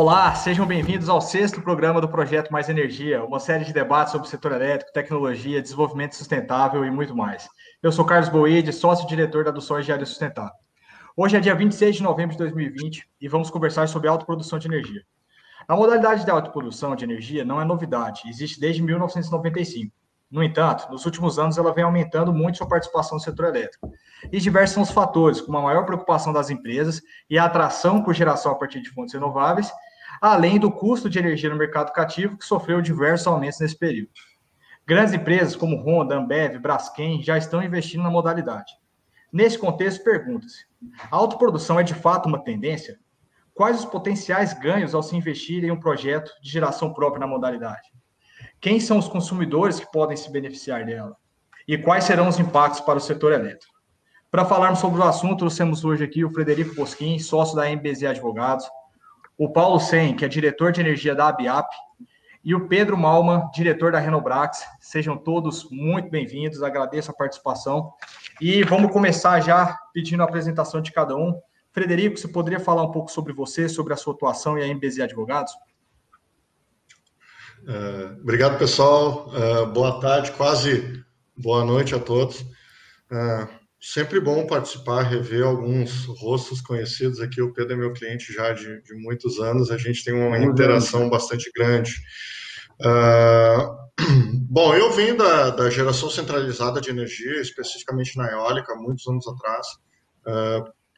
Olá, sejam bem-vindos ao sexto programa do Projeto Mais Energia, uma série de debates sobre o setor elétrico, tecnologia, desenvolvimento sustentável e muito mais. Eu sou Carlos Boide, sócio-diretor da Adução Engenharia Sustentável. Hoje é dia 26 de novembro de 2020 e vamos conversar sobre autoprodução de energia. A modalidade de autoprodução de energia não é novidade, existe desde 1995. No entanto, nos últimos anos ela vem aumentando muito sua participação no setor elétrico. E diversos são os fatores, como a maior preocupação das empresas e a atração por geração a partir de fontes renováveis, além do custo de energia no mercado cativo, que sofreu diversos aumentos nesse período. Grandes empresas como Honda, Ambev, Braskem já estão investindo na modalidade. Nesse contexto, pergunta-se: a autoprodução é de fato uma tendência? Quais os potenciais ganhos ao se investir em um projeto de geração própria na modalidade? Quem são os consumidores que podem se beneficiar dela? E quais serão os impactos para o setor elétrico? Para falarmos sobre o assunto, trouxemos hoje aqui o Frederico Bosquim, sócio da MBZ Advogados, o Paulo Sen, que é diretor de energia da ABIAP, e o Pedro Malman, diretor da Renobrax. Sejam todos muito bem-vindos, agradeço a participação. E vamos começar já pedindo a apresentação de cada um. Frederico, você poderia falar um pouco sobre você, sobre a sua atuação e a MBZ Advogados? Uh, obrigado, pessoal. Uh, boa tarde, quase boa noite a todos. Uh, sempre bom participar, rever alguns rostos conhecidos aqui. O Pedro é meu cliente já de, de muitos anos, a gente tem uma interação bastante grande. bom, eu venho da, da, geração centralizada de energia, especificamente na eólica, muitos anos atrás.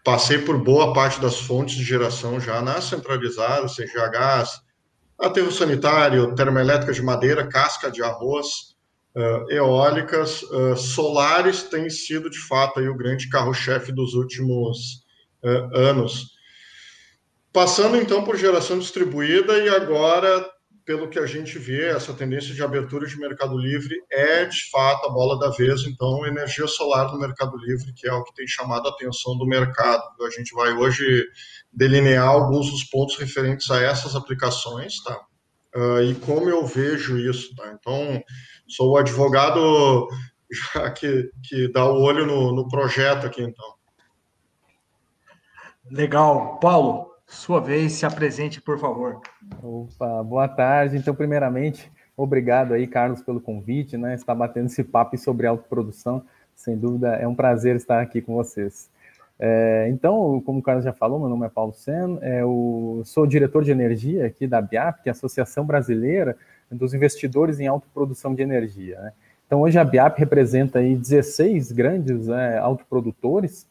passei por boa parte das fontes de geração já na centralizada, seja gás aterro sanitário, termoelétrica de madeira, casca de arroz, uh, eólicas, uh, solares têm sido de fato aí, o grande carro-chefe dos últimos uh, anos. Passando então por geração distribuída e agora, pelo que a gente vê, essa tendência de abertura de mercado livre é de fato a bola da vez. Então, energia solar no mercado livre, que é o que tem chamado a atenção do mercado. A gente vai hoje delinear alguns dos pontos referentes a essas aplicações, tá? Uh, e como eu vejo isso, tá? Então, sou o advogado já que, que dá o olho no, no projeto aqui, então. Legal. Paulo, sua vez, se apresente, por favor. Opa, boa tarde. Então, primeiramente, obrigado aí, Carlos, pelo convite, né? Estar batendo esse papo sobre autoprodução. Sem dúvida, é um prazer estar aqui com vocês. É, então, como o Carlos já falou, meu nome é Paulo Sen, é, eu sou diretor de energia aqui da BIAP, que é a Associação Brasileira dos Investidores em Autoprodução de Energia. Né? Então, hoje a BIAP representa aí 16 grandes é, autoprodutores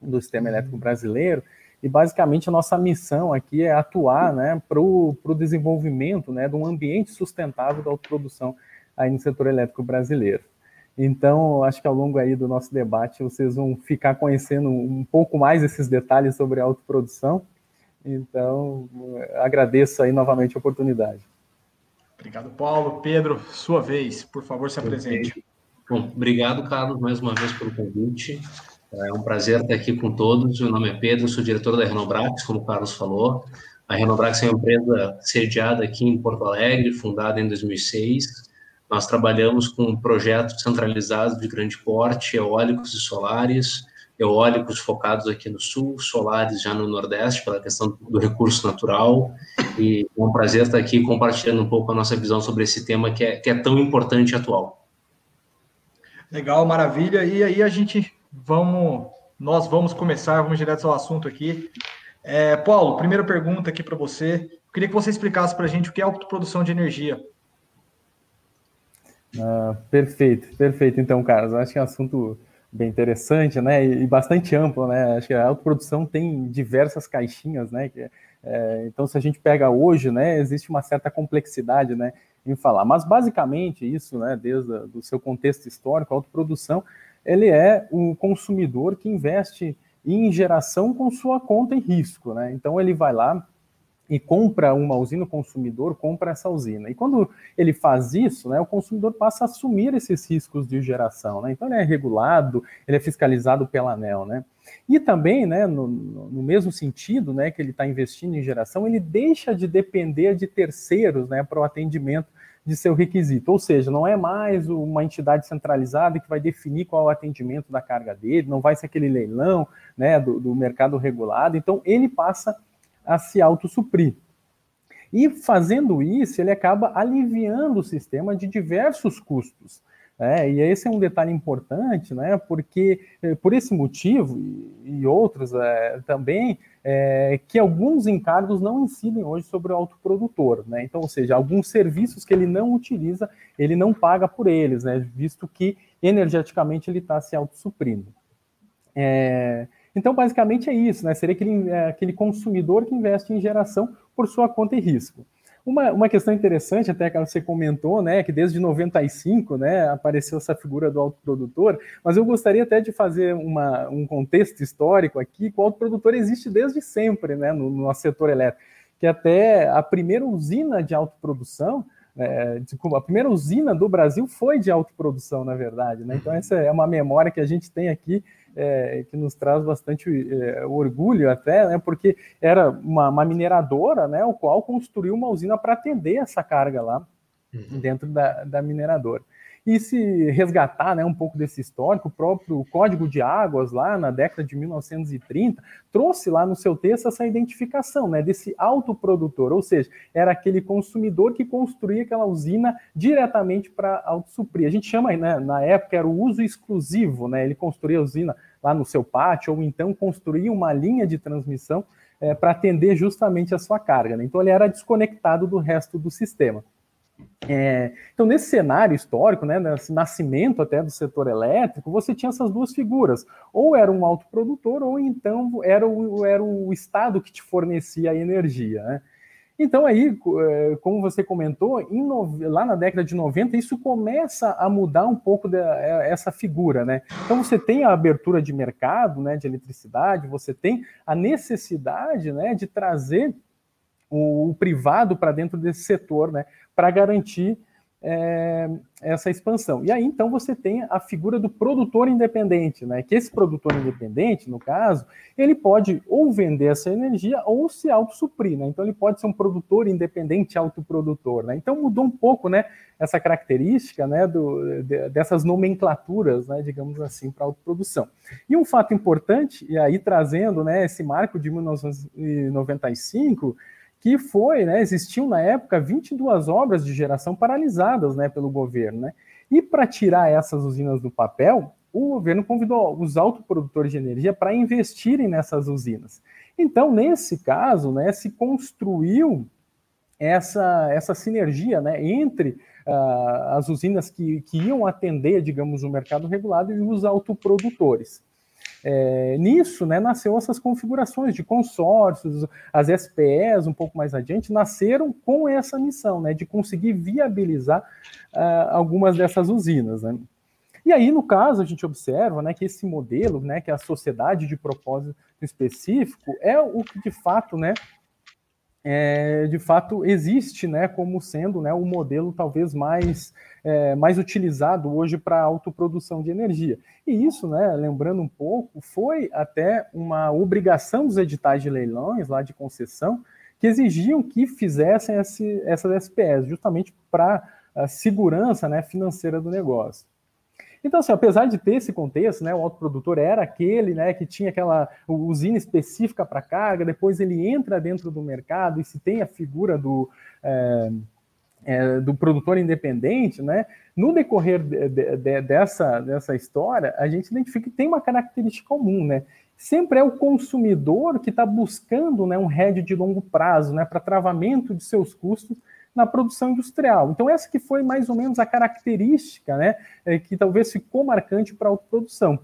do sistema elétrico brasileiro, e basicamente a nossa missão aqui é atuar né, para o desenvolvimento né, de um ambiente sustentável da autoprodução aí no setor elétrico brasileiro. Então, acho que ao longo aí do nosso debate vocês vão ficar conhecendo um pouco mais esses detalhes sobre a autoprodução. Então, agradeço aí novamente a oportunidade. Obrigado, Paulo. Pedro, sua vez, por favor, se apresente. Bom, obrigado, Carlos, mais uma vez pelo convite. É um prazer estar aqui com todos. Meu nome é Pedro, sou diretor da Renobrax, como o Carlos falou. A Renobrax é uma empresa sediada aqui em Porto Alegre, fundada em 2006 nós trabalhamos com projetos centralizados de grande porte, eólicos e solares, eólicos focados aqui no sul, solares já no nordeste, pela questão do recurso natural. E é um prazer estar aqui compartilhando um pouco a nossa visão sobre esse tema que é, que é tão importante e atual. Legal, maravilha. E aí a gente vamos, nós vamos começar, vamos direto ao assunto aqui. É, Paulo, primeira pergunta aqui para você. Eu queria que você explicasse para a gente o que é autoprodução de energia. Ah, perfeito, perfeito. Então, Carlos, acho que é um assunto bem interessante, né, e, bastante amplo, né, acho que a autoprodução tem diversas caixinhas, né, é, então se a gente pega hoje, né, existe uma certa complexidade, né, em falar, mas basicamente isso, né, desde o seu contexto histórico, a autoprodução, ele é um consumidor que investe em geração com sua conta em risco, né, então ele vai lá, e compra uma usina, o consumidor compra essa usina. E quando ele faz isso, né, o consumidor passa a assumir esses riscos de geração. Né? Então ele é regulado, ele é fiscalizado pela ANEL. Né? E também, né, no, no mesmo sentido né, que ele está investindo em geração, ele deixa de depender de terceiros né, para o atendimento de seu requisito. Ou seja, não é mais uma entidade centralizada que vai definir qual é o atendimento da carga dele, não vai ser aquele leilão né, do, do mercado regulado. Então ele passa a se autossuprir. E fazendo isso, ele acaba aliviando o sistema de diversos custos. É, e esse é um detalhe importante, né? Porque eh, por esse motivo e, e outros é, também, é, que alguns encargos não incidem hoje sobre o autoprodutor, né? Então, ou seja, alguns serviços que ele não utiliza, ele não paga por eles, né? Visto que energeticamente ele está se autossuprindo. É, então, basicamente é isso, né? Seria aquele, é, aquele consumidor que investe em geração por sua conta e risco. Uma, uma questão interessante, até que você comentou, né, que desde 95, né, apareceu essa figura do autoprodutor, mas eu gostaria até de fazer uma, um contexto histórico aqui, que o autoprodutor existe desde sempre, né, no, no setor elétrico, que até a primeira usina de autoprodução, é, a primeira usina do Brasil foi de autoprodução, na verdade, né, então essa é uma memória que a gente tem aqui é, que nos traz bastante é, orgulho até, né, porque era uma, uma, mineradora, né, o qual construiu uma usina para atender essa carga lá uhum. dentro da, da mineradora. E se resgatar né, um pouco desse histórico, o próprio Código de Águas, lá na década de 1930, trouxe lá no seu texto essa identificação né, desse autoprodutor, ou seja, era aquele consumidor que construía aquela usina diretamente para autossuprir. A gente chama, né, na época, era o uso exclusivo, né, ele construía a usina lá no seu pátio, ou então construía uma linha de transmissão é, para atender justamente a sua carga. Né? Então ele era desconectado do resto do sistema. É, então, nesse cenário histórico, né, nesse nascimento até do setor elétrico, você tinha essas duas figuras. Ou era um autoprodutor, ou então era o, era o Estado que te fornecia a energia. Né? Então, aí, é, como você comentou, lá na década de 90, isso começa a mudar um pouco de, é, essa figura. Né? Então, você tem a abertura de mercado né, de eletricidade, você tem a necessidade né, de trazer o, o privado para dentro desse setor, né? Para garantir é, essa expansão. E aí, então, você tem a figura do produtor independente, né? Que esse produtor independente, no caso, ele pode ou vender essa energia ou se autossuprir, né? Então, ele pode ser um produtor independente autoprodutor, né? Então, mudou um pouco, né? Essa característica, né? Do, de, dessas nomenclaturas, né? Digamos assim, para autoprodução. E um fato importante, e aí trazendo, né? Esse marco de 1995 que foi, né, existiam na época 22 obras de geração paralisadas né, pelo governo. Né? E para tirar essas usinas do papel, o governo convidou os autoprodutores de energia para investirem nessas usinas. Então, nesse caso, né, se construiu essa, essa sinergia né, entre uh, as usinas que, que iam atender, digamos, o mercado regulado e os autoprodutores. É, nisso, né, nasceu essas configurações de consórcios, as SPEs, um pouco mais adiante, nasceram com essa missão, né, de conseguir viabilizar uh, algumas dessas usinas, né. E aí, no caso, a gente observa né, que esse modelo, né, que é a sociedade de propósito específico, é o que de fato né, é, de fato existe né, como sendo né, o modelo talvez mais, é, mais utilizado hoje para autoprodução de energia. E isso, né, lembrando um pouco, foi até uma obrigação dos editais de leilões lá de concessão que exigiam que fizessem esse, essas SPS, justamente para a segurança né, financeira do negócio. Então, assim, apesar de ter esse contexto, né, o autoprodutor era aquele né, que tinha aquela usina específica para carga, depois ele entra dentro do mercado e se tem a figura do, é, é, do produtor independente, né, no decorrer de, de, de, dessa, dessa história, a gente identifica que tem uma característica comum, né? Sempre é o consumidor que está buscando né, um hedge de longo prazo né, para travamento de seus custos na produção industrial. Então, essa que foi mais ou menos a característica né, é, que talvez ficou marcante para a autoprodução.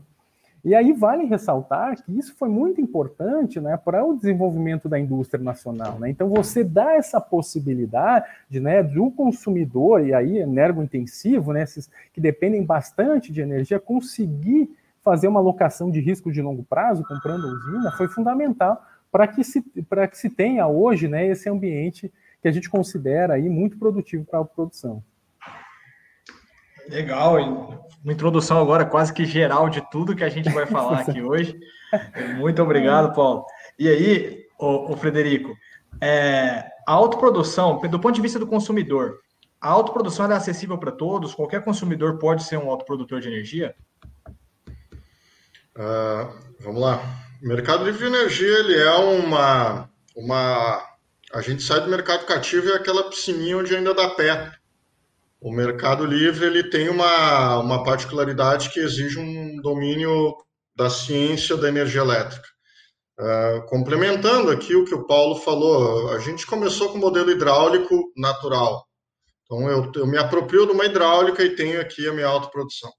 E aí vale ressaltar que isso foi muito importante né, para o desenvolvimento da indústria nacional. Né? Então, você dá essa possibilidade né, do consumidor, e aí energo-intensivo, né, esses que dependem bastante de energia, conseguir fazer uma alocação de risco de longo prazo, comprando usina, foi fundamental para que, se, que se tenha hoje né, esse ambiente que a gente considera aí muito produtivo para a produção. Legal, uma introdução agora quase que geral de tudo que a gente vai falar aqui hoje. Muito obrigado, Paulo. E aí, o, Frederico, é, a autoprodução, do ponto de vista do consumidor, a autoprodução é acessível para todos? Qualquer consumidor pode ser um autoprodutor de energia? Uh, vamos lá. O mercado livre de energia ele é uma, uma A gente sai do mercado cativo e é aquela piscininha onde ainda dá pé. O mercado livre ele tem uma, uma particularidade que exige um domínio da ciência da energia elétrica. Uh, complementando aqui o que o Paulo falou, a gente começou com o modelo hidráulico natural. Então, eu, eu me aproprio de uma hidráulica e tenho aqui a minha autoprodução.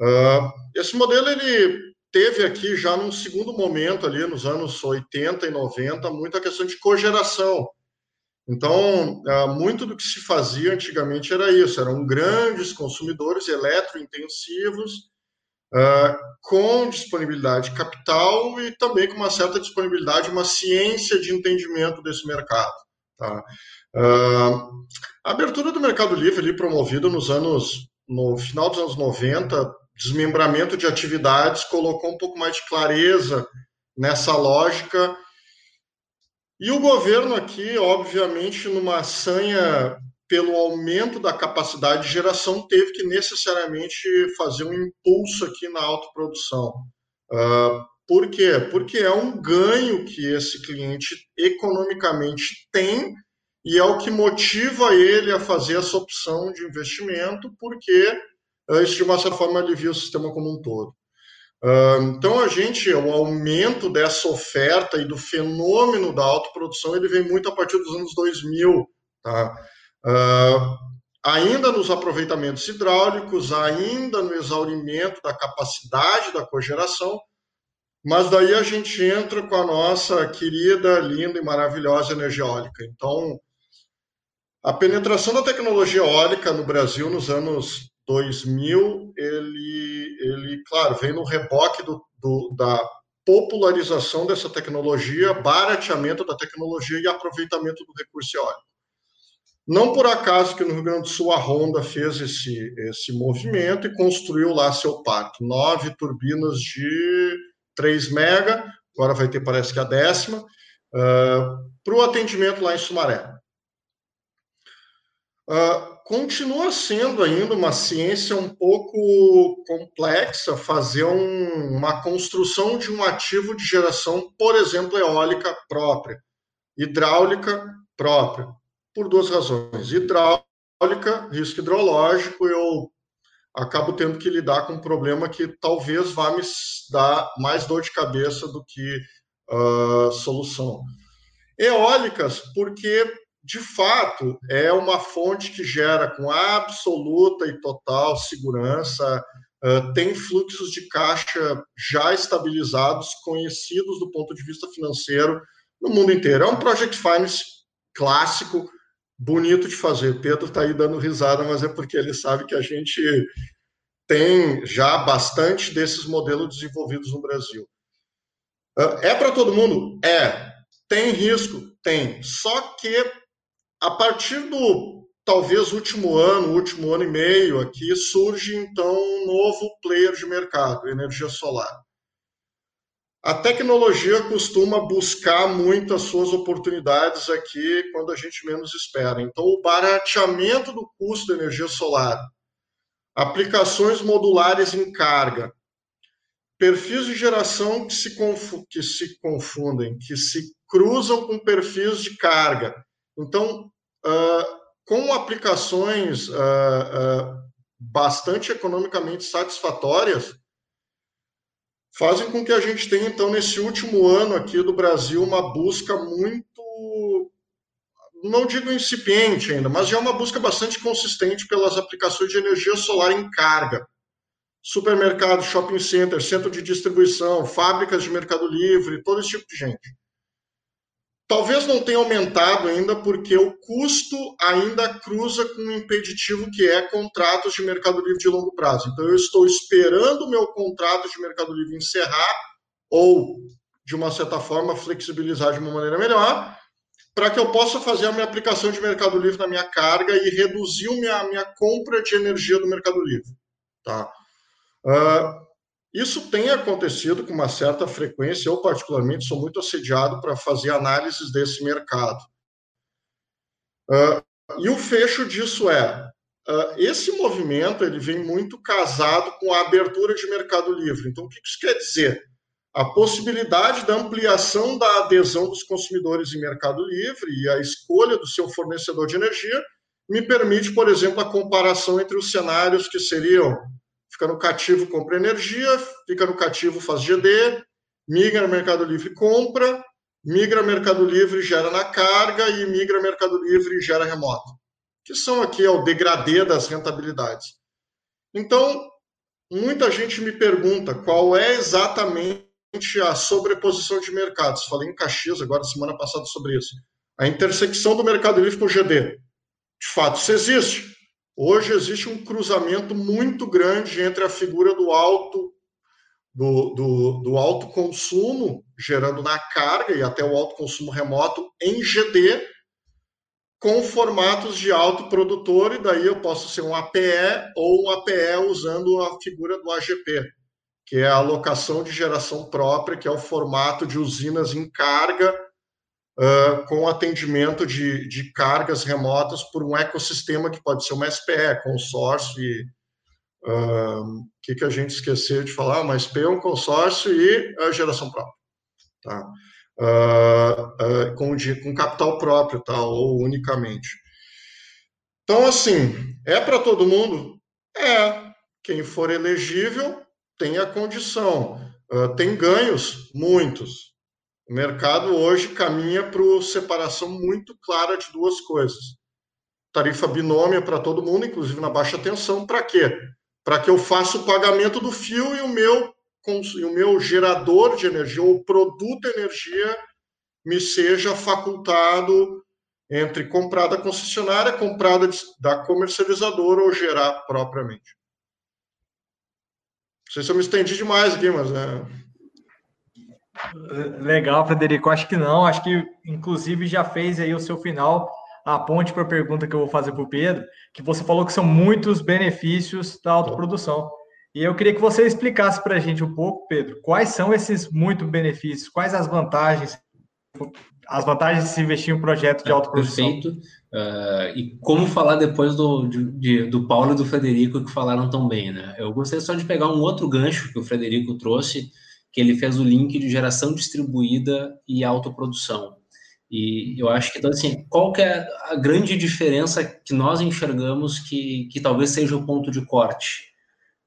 Uh, esse modelo ele teve aqui já num segundo momento ali nos anos 80 e 90 muita questão de cogeração. Então, ah, muito do que se fazia antigamente era isso, eram grandes consumidores eletrointensivos, ah, com disponibilidade de capital e também com uma certa disponibilidade, uma ciência de entendimento desse mercado. Tá? Ah, a abertura do Mercado Livre, ali, promovida nos anos, no final dos anos 90, desmembramento de atividades, colocou um pouco mais de clareza nessa lógica. E o governo aqui, obviamente, numa sanha pelo aumento da capacidade de geração, teve que necessariamente fazer um impulso aqui na autoprodução. Uh, por quê? Porque é um ganho que esse cliente economicamente tem e é o que motiva ele a fazer essa opção de investimento, porque isso de uma certa forma alivia o sistema como um todo. Então, a gente, o aumento dessa oferta e do fenômeno da autoprodução, ele vem muito a partir dos anos 2000, tá? ainda nos aproveitamentos hidráulicos, ainda no exaurimento da capacidade da cogeração, mas daí a gente entra com a nossa querida, linda e maravilhosa energia eólica. Então, a penetração da tecnologia eólica no Brasil nos anos 2000, ele, ele claro, vem no reboque do, do, da popularização dessa tecnologia, barateamento da tecnologia e aproveitamento do recurso eólico. Não por acaso que no Rio Grande do Sul a Honda fez esse, esse movimento e construiu lá seu parque. Nove turbinas de 3 mega, agora vai ter, parece que a décima, uh, para o atendimento lá em Sumaré. Uh, continua sendo ainda uma ciência um pouco complexa fazer um, uma construção de um ativo de geração, por exemplo, eólica própria, hidráulica própria, por duas razões. Hidráulica, risco hidrológico, eu acabo tendo que lidar com um problema que talvez vá me dar mais dor de cabeça do que uh, solução. Eólicas, porque de fato, é uma fonte que gera com absoluta e total segurança, uh, tem fluxos de caixa já estabilizados, conhecidos do ponto de vista financeiro no mundo inteiro. É um project finance clássico, bonito de fazer. Pedro está aí dando risada, mas é porque ele sabe que a gente tem já bastante desses modelos desenvolvidos no Brasil. Uh, é para todo mundo? É. Tem risco? Tem. Só que a partir do talvez último ano, último ano e meio aqui, surge então um novo player de mercado, energia solar. A tecnologia costuma buscar muito as suas oportunidades aqui quando a gente menos espera. Então, o barateamento do custo da energia solar, aplicações modulares em carga, perfis de geração que se, que se confundem, que se cruzam com perfis de carga, então, uh, com aplicações uh, uh, bastante economicamente satisfatórias, fazem com que a gente tenha, então, nesse último ano aqui do Brasil, uma busca muito, não digo incipiente ainda, mas já uma busca bastante consistente pelas aplicações de energia solar em carga. Supermercado, shopping center, centro de distribuição, fábricas de mercado livre, todo esse tipo de gente. Talvez não tenha aumentado ainda porque o custo ainda cruza com um impeditivo que é contratos de Mercado Livre de longo prazo. Então, eu estou esperando o meu contrato de Mercado Livre encerrar ou, de uma certa forma, flexibilizar de uma maneira melhor para que eu possa fazer a minha aplicação de Mercado Livre na minha carga e reduzir a minha, minha compra de energia do Mercado Livre. Tá? Uh, isso tem acontecido com uma certa frequência. Eu, particularmente, sou muito assediado para fazer análises desse mercado. Uh, e o fecho disso é: uh, esse movimento ele vem muito casado com a abertura de mercado livre. Então, o que isso quer dizer? a possibilidade da ampliação da adesão dos consumidores em Mercado Livre e a escolha do seu fornecedor de energia me permite, por exemplo, a comparação entre os cenários que seriam fica no cativo, compra energia, fica no cativo, faz GD, migra Mercado Livre, compra, migra Mercado Livre, gera na carga e migra Mercado Livre, gera remoto, que são aqui é o degradê das rentabilidades. Então, muita gente me pergunta qual é exatamente a sobreposição de mercados. Falei em Caxias agora, semana passada, sobre isso. A intersecção do Mercado Livre com o GD. De fato, isso existe. Hoje existe um cruzamento muito grande entre a figura do alto do, do, do alto consumo, gerando na carga e até o alto consumo remoto em GD, com formatos de alto produtor, e daí eu posso ser um APE ou um APE usando a figura do AGP, que é a alocação de geração própria, que é o formato de usinas em carga uh, com atendimento de, de cargas remotas por um ecossistema que pode ser uma SPE, consórcio e o uh, que, que a gente esqueceu de falar, uma SPE um consórcio e a geração própria. Tá? Uh, com, com capital próprio, tá? ou unicamente. Então, assim, é para todo mundo? É. Quem for elegível tem a condição. Uh, tem ganhos? Muitos. O mercado hoje caminha para separação muito clara de duas coisas. Tarifa binômia para todo mundo, inclusive na baixa tensão. Para quê? Para que eu faça o pagamento do fio e o meu, e o meu gerador de energia, ou produto de energia, me seja facultado entre comprar da concessionária, comprar da comercializadora ou gerar propriamente. Não sei se eu me estendi demais aqui, mas é, Legal, Frederico. Acho que não. Acho que, inclusive, já fez aí o seu final, a ponte para a pergunta que eu vou fazer para o Pedro, que você falou que são muitos benefícios da autoprodução. E eu queria que você explicasse para a gente um pouco, Pedro, quais são esses muitos benefícios, quais as vantagens, as vantagens de se investir em um projeto de autoprodução. Perfeito. Uh, e como falar depois do, de, do Paulo e do Frederico, que falaram tão bem, né? Eu gostaria só de pegar um outro gancho que o Frederico trouxe, que ele fez o link de geração distribuída e autoprodução. E eu acho que, então, assim, qual que é a grande diferença que nós enxergamos que, que talvez seja o ponto de corte?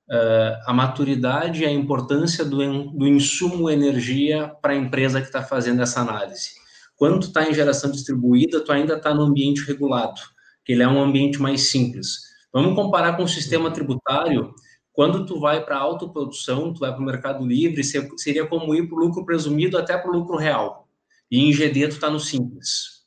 Uh, a maturidade e a importância do, do insumo energia para a empresa que está fazendo essa análise. Quando está em geração distribuída, tu ainda está no ambiente regulado, que ele é um ambiente mais simples. Vamos comparar com o sistema tributário, quando tu vai para autoprodução, tu vai para o mercado livre, seria como ir para o lucro presumido até para o lucro real. E em GD tu está no simples.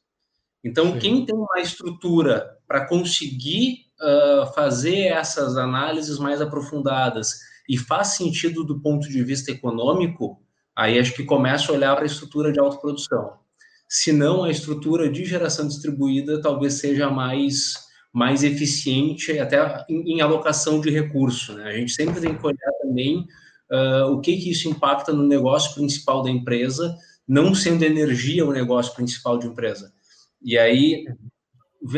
Então, Sim. quem tem uma estrutura para conseguir uh, fazer essas análises mais aprofundadas e faz sentido do ponto de vista econômico, aí acho que começa a olhar para a estrutura de autoprodução. Se não, a estrutura de geração distribuída talvez seja mais mais eficiente até em, em alocação de recurso. Né? A gente sempre tem que olhar também uh, o que, que isso impacta no negócio principal da empresa, não sendo energia o negócio principal de empresa. E aí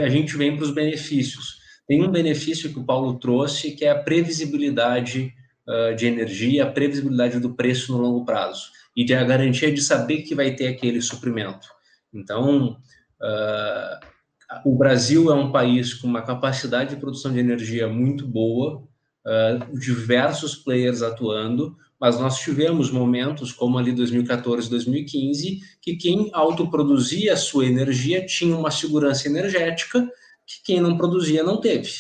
a gente vem para os benefícios. Tem um benefício que o Paulo trouxe, que é a previsibilidade uh, de energia, a previsibilidade do preço no longo prazo e de a garantia de saber que vai ter aquele suprimento. Então, uh, o Brasil é um país com uma capacidade de produção de energia muito boa, uh, diversos players atuando, mas nós tivemos momentos, como ali 2014, 2015, que quem autoproduzia a sua energia tinha uma segurança energética que quem não produzia não teve.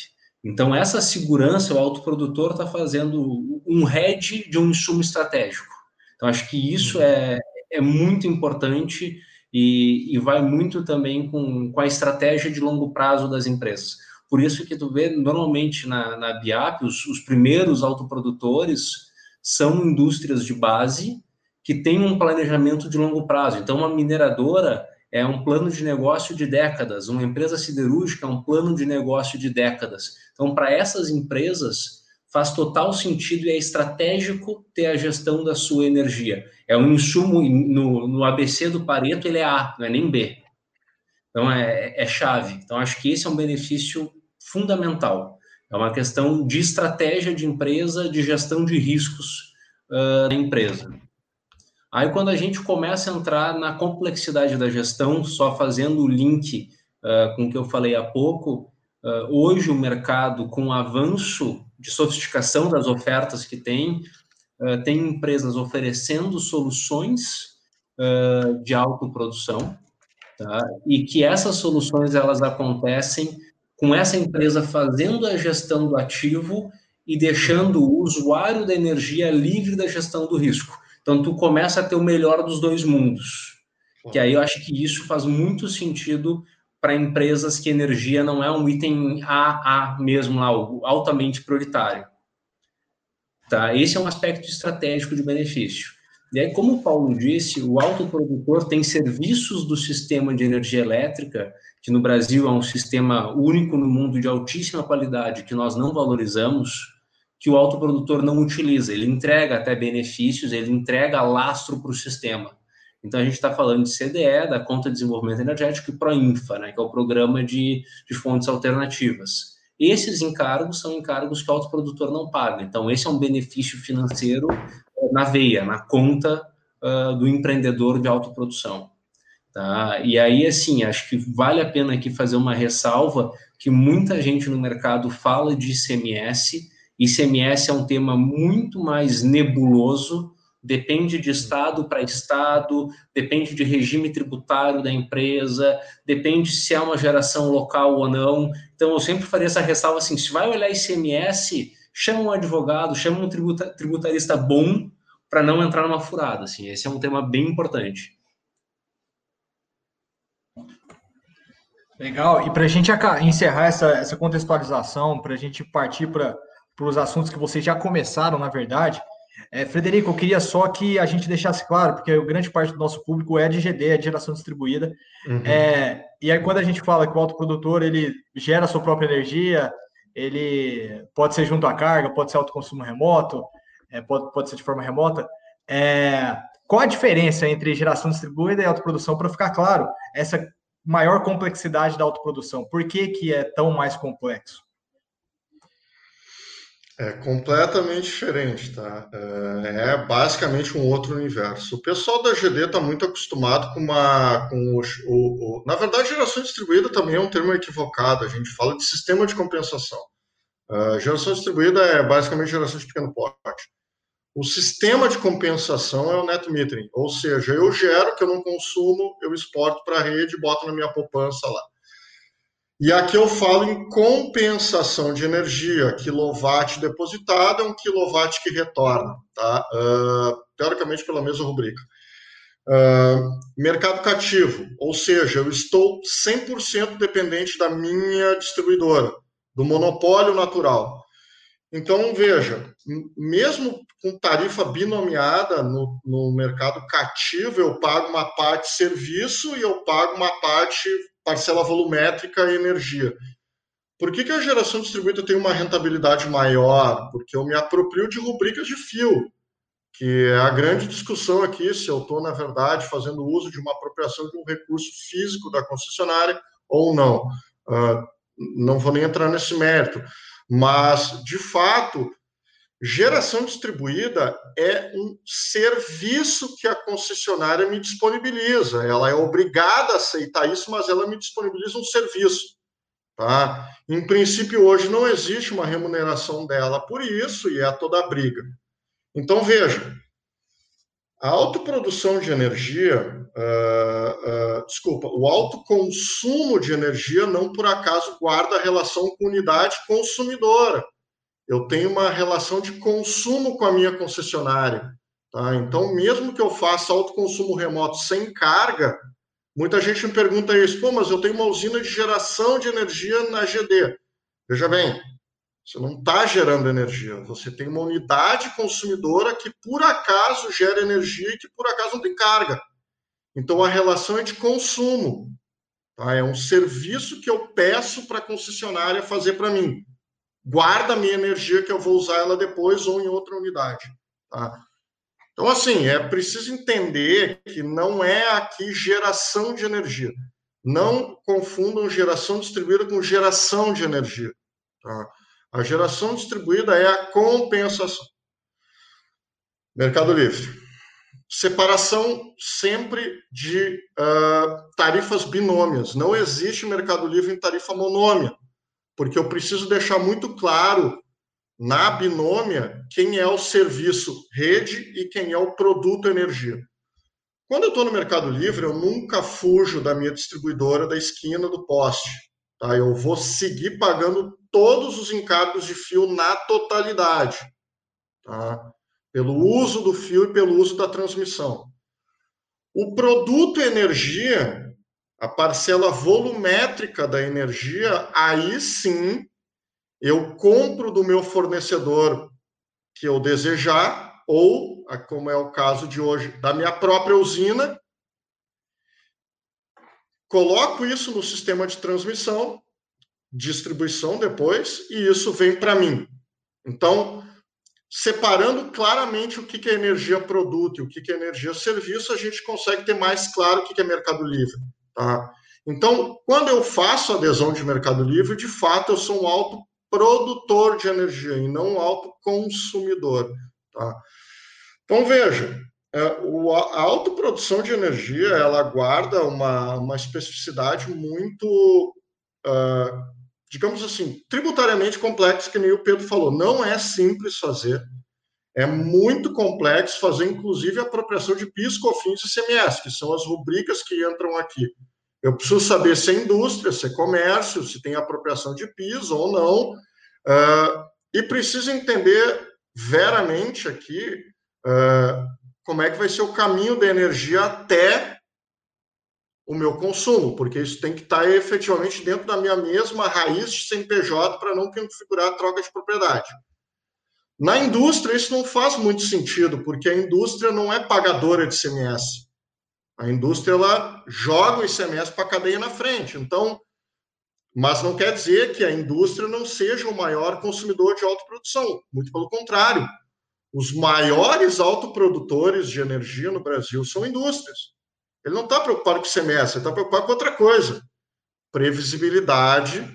Então, essa segurança, o autoprodutor está fazendo um hedge de um insumo estratégico. Então, acho que isso é, é muito importante e, e vai muito também com, com a estratégia de longo prazo das empresas. Por isso que tu vê, normalmente na, na BIAP, os, os primeiros autoprodutores são indústrias de base que têm um planejamento de longo prazo. Então, uma mineradora é um plano de negócio de décadas, uma empresa siderúrgica é um plano de negócio de décadas. Então, para essas empresas, faz total sentido e é estratégico ter a gestão da sua energia. É um insumo no, no ABC do Pareto, ele é A, não é nem B. Então é, é chave. Então acho que esse é um benefício fundamental. É uma questão de estratégia de empresa, de gestão de riscos uh, da empresa. Aí, quando a gente começa a entrar na complexidade da gestão, só fazendo o link uh, com o que eu falei há pouco, uh, hoje o mercado, com o avanço de sofisticação das ofertas que tem, uh, tem empresas oferecendo soluções de autoprodução, tá? e que essas soluções elas acontecem com essa empresa fazendo a gestão do ativo e deixando o usuário da energia livre da gestão do risco. Então, tu começa a ter o melhor dos dois mundos. Que aí eu acho que isso faz muito sentido para empresas que energia não é um item AA mesmo lá, altamente prioritário. Tá? Esse é um aspecto estratégico de benefício. E aí, como o Paulo disse, o autoprodutor tem serviços do sistema de energia elétrica, que no Brasil é um sistema único no mundo de altíssima qualidade, que nós não valorizamos, que o autoprodutor não utiliza. Ele entrega até benefícios, ele entrega lastro para o sistema. Então, a gente está falando de CDE, da Conta de Desenvolvimento Energético, e PROINFA, né, que é o Programa de, de Fontes Alternativas. Esses encargos são encargos que o autoprodutor não paga. Então, esse é um benefício financeiro eh, na veia, na conta uh, do empreendedor de autoprodução. Tá? E aí, assim, acho que vale a pena aqui fazer uma ressalva que muita gente no mercado fala de ICMS, ICMS é um tema muito mais nebuloso, depende de estado para estado, depende de regime tributário da empresa, depende se é uma geração local ou não. Então, eu sempre faria essa ressalva assim: se vai olhar ICMS, chama um advogado, chama um tributa, tributarista bom para não entrar numa furada. Assim, esse é um tema bem importante. Legal. E para a gente encerrar essa, essa contextualização, para a gente partir para os assuntos que vocês já começaram, na verdade. É, Frederico, eu queria só que a gente deixasse claro, porque grande parte do nosso público é de GD, é de geração distribuída. Uhum. É, e aí, quando a gente fala que o autoprodutor ele gera a sua própria energia, ele pode ser junto à carga, pode ser autoconsumo remoto, é, pode, pode ser de forma remota. É, qual a diferença entre geração distribuída e autoprodução, para ficar claro, essa maior complexidade da autoprodução? Por que, que é tão mais complexo? É completamente diferente, tá? É, é basicamente um outro universo. O pessoal da GD está muito acostumado com uma. Com o, o, o, na verdade, geração distribuída também é um termo equivocado. A gente fala de sistema de compensação. Uh, geração distribuída é basicamente geração de pequeno porte. O sistema de compensação é o net metering, ou seja, eu gero que eu não consumo, eu exporto para a rede boto na minha poupança lá. E aqui eu falo em compensação de energia. Quilowatt depositado é um quilowatt que retorna, tá? Uh, teoricamente pela mesma rubrica. Uh, mercado cativo, ou seja, eu estou 100% dependente da minha distribuidora, do monopólio natural. Então, veja, mesmo com tarifa binomiada no, no mercado cativo, eu pago uma parte serviço e eu pago uma parte parcela volumétrica e energia. Por que, que a geração distribuída tem uma rentabilidade maior? Porque eu me aproprio de rubricas de fio, que é a grande discussão aqui, se eu estou, na verdade, fazendo uso de uma apropriação de um recurso físico da concessionária ou não. Uh, não vou nem entrar nesse mérito. Mas, de fato, Geração distribuída é um serviço que a concessionária me disponibiliza. Ela é obrigada a aceitar isso, mas ela me disponibiliza um serviço. Tá? Em princípio, hoje não existe uma remuneração dela por isso e é toda a briga. Então, veja, a autoprodução de energia, uh, uh, desculpa, o autoconsumo de energia não por acaso guarda relação com unidade consumidora eu tenho uma relação de consumo com a minha concessionária. Tá? Então, mesmo que eu faça autoconsumo remoto sem carga, muita gente me pergunta isso, pô, mas eu tenho uma usina de geração de energia na GD. Veja bem, você não está gerando energia, você tem uma unidade consumidora que por acaso gera energia e que por acaso não tem carga. Então a relação é de consumo. Tá? É um serviço que eu peço para a concessionária fazer para mim guarda a minha energia que eu vou usar ela depois ou em outra unidade. Tá? Então, assim, é preciso entender que não é aqui geração de energia. Não confundam geração distribuída com geração de energia. Tá? A geração distribuída é a compensação. Mercado Livre. separação sempre de uh, tarifas binômias. Não existe Mercado Livre em tarifa monômia, porque eu preciso deixar muito claro na binômia quem é o serviço rede e quem é o produto energia. Quando eu estou no Mercado Livre, eu nunca fujo da minha distribuidora da esquina do poste. Tá? Eu vou seguir pagando todos os encargos de fio na totalidade. Tá? pelo uso do fio e pelo uso da transmissão. O produto energia, a parcela volumétrica da energia, aí sim eu compro do meu fornecedor que eu desejar, ou, como é o caso de hoje, da minha própria usina, coloco isso no sistema de transmissão, distribuição depois, e isso vem para mim. Então, separando claramente o que é energia produto e o que é energia serviço, a gente consegue ter mais claro o que é Mercado Livre. Tá? Então, quando eu faço adesão de Mercado Livre, de fato eu sou um autoprodutor de energia e não um autoconsumidor. Tá? Então, veja, é, a autoprodução de energia ela guarda uma, uma especificidade muito, uh, digamos assim, tributariamente complexa, que nem o Pedro falou. Não é simples fazer, é muito complexo fazer, inclusive, a apropriação de PIS, COFINS e CMS, que são as rubricas que entram aqui. Eu preciso saber se é indústria, se é comércio, se tem apropriação de PIS ou não, uh, e preciso entender veramente aqui uh, como é que vai ser o caminho da energia até o meu consumo, porque isso tem que estar efetivamente dentro da minha mesma raiz de CNPJ para não configurar a troca de propriedade. Na indústria, isso não faz muito sentido, porque a indústria não é pagadora de ICMS. A indústria ela joga o ICMS para a cadeia na frente. Então, mas não quer dizer que a indústria não seja o maior consumidor de autoprodução. Muito pelo contrário. Os maiores autoprodutores de energia no Brasil são indústrias. Ele não está preocupado com o semestre, ele está preocupado com outra coisa: previsibilidade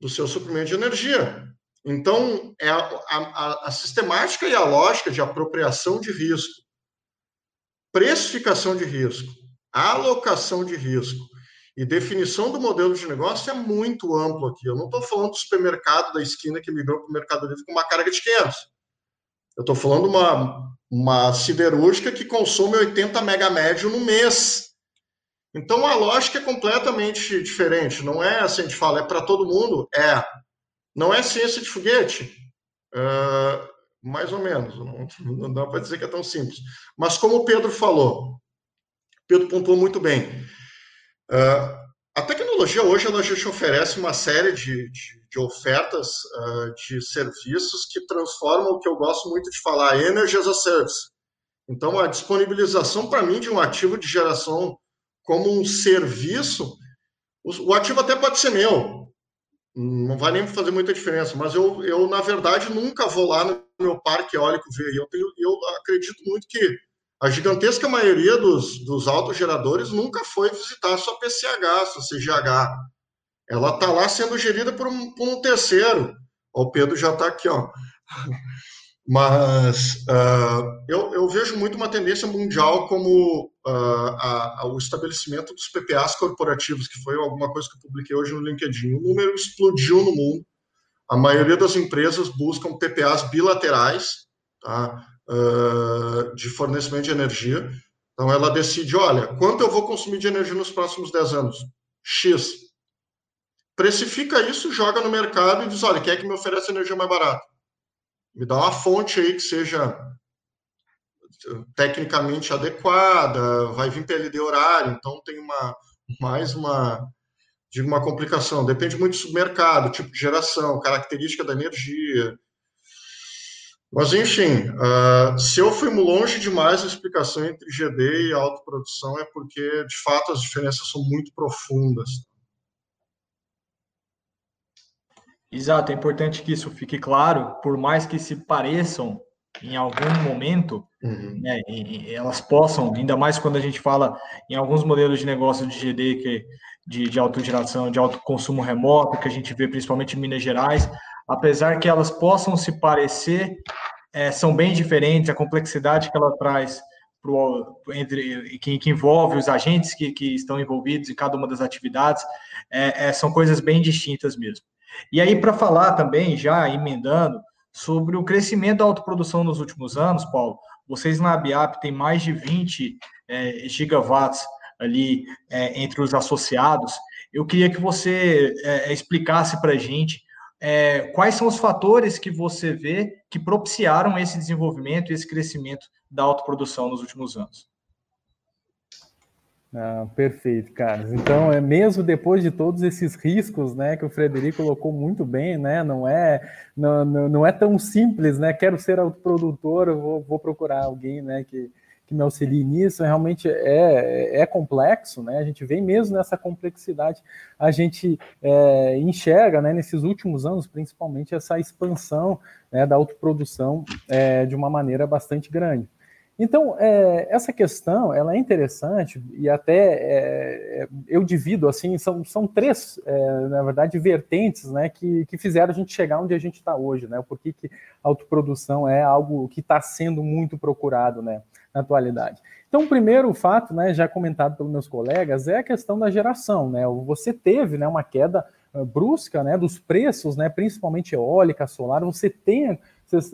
do seu suprimento de energia. Então, é a, a, a sistemática e a lógica de apropriação de risco, precificação de risco, alocação de risco e definição do modelo de negócio é muito amplo aqui. Eu não estou falando do supermercado da esquina que migrou para o Mercado Livre com uma carga de 500. Eu estou falando uma, uma siderúrgica que consome 80 mega médio no mês. Então a lógica é completamente diferente. Não é assim, a gente fala, é para todo mundo? É. Não é ciência de foguete? Uh, mais ou menos. Não, não dá para dizer que é tão simples. Mas como o Pedro falou, Pedro pontuou muito bem. Uh, a tecnologia hoje ela já te oferece uma série de, de, de ofertas uh, de serviços que transformam o que eu gosto muito de falar, energy as a service. Então, a disponibilização para mim de um ativo de geração como um serviço, o ativo até pode ser meu, não vai nem fazer muita diferença, mas eu, eu na verdade, nunca vou lá no meu parque eólico ver. Eu, tenho, eu acredito muito que a gigantesca maioria dos, dos autogeradores nunca foi visitar a sua PCH, sua CGH. Ela está lá sendo gerida por um, por um terceiro. O Pedro já está aqui, ó. Mas uh, eu, eu, vejo muito uma tendência mundial como a, a, o estabelecimento dos PPAs corporativos, que foi alguma coisa que eu publiquei hoje no LinkedIn. O número explodiu no mundo. A maioria das empresas buscam PPAs bilaterais tá? uh, de fornecimento de energia. Então, ela decide, olha, quanto eu vou consumir de energia nos próximos 10 anos? X. Precifica isso, joga no mercado e diz, olha, quem é que me oferece energia mais barata? me dá uma fonte aí que seja tecnicamente adequada, vai vir PLD horário, então tem uma mais uma de uma complicação. Depende muito do mercado, tipo de geração, característica da energia. Mas, enfim, uh, se eu fui longe demais a explicação entre GD e autoprodução, é porque, de fato, as diferenças são muito profundas. Exato, é importante que isso fique claro, por mais que se pareçam em algum momento, uhum. né, elas possam, ainda mais quando a gente fala em alguns modelos de negócio de GD, que, de, de autogeração, de autoconsumo remoto, que a gente vê principalmente em Minas Gerais, apesar que elas possam se parecer, é, são bem diferentes, a complexidade que ela traz pro, entre, que, que, envolve os agentes que, que estão envolvidos em cada uma das atividades, é, é, são coisas bem distintas mesmo. E aí, para falar também, já emendando, sobre o crescimento da autoprodução nos últimos anos, Paulo, vocês na Abiap têm mais de 20 é, gigawatts ali é, entre os associados. Eu queria que você é, explicasse para a gente é, quais são os fatores que você vê que propiciaram esse desenvolvimento e esse crescimento da autoprodução nos últimos anos. Ah, perfeito, Carlos. Então, é mesmo depois de todos esses riscos, né, que o Frederico colocou muito bem, né, não é, não, não é tão simples, né, quero ser autoprodutor, vou, vou procurar alguém, né, que, que me auxilie nisso, realmente é, é complexo, né? A gente vem mesmo nessa complexidade, a gente é, enxerga, né, nesses últimos anos, principalmente, essa expansão né, da autoprodução é, de uma maneira bastante grande. Então, é, essa questão, ela é interessante e até é, eu divido, assim, são, são três, é, na verdade, vertentes, né, que, que fizeram a gente chegar onde a gente está hoje, né, porquê que autoprodução é algo que está sendo muito procurado, né, na atualidade. Então, o primeiro fato, né, já comentado pelos meus colegas, é a questão da geração, né, você teve, né, uma queda uh, brusca, né, dos preços, né, principalmente eólica, solar, você tem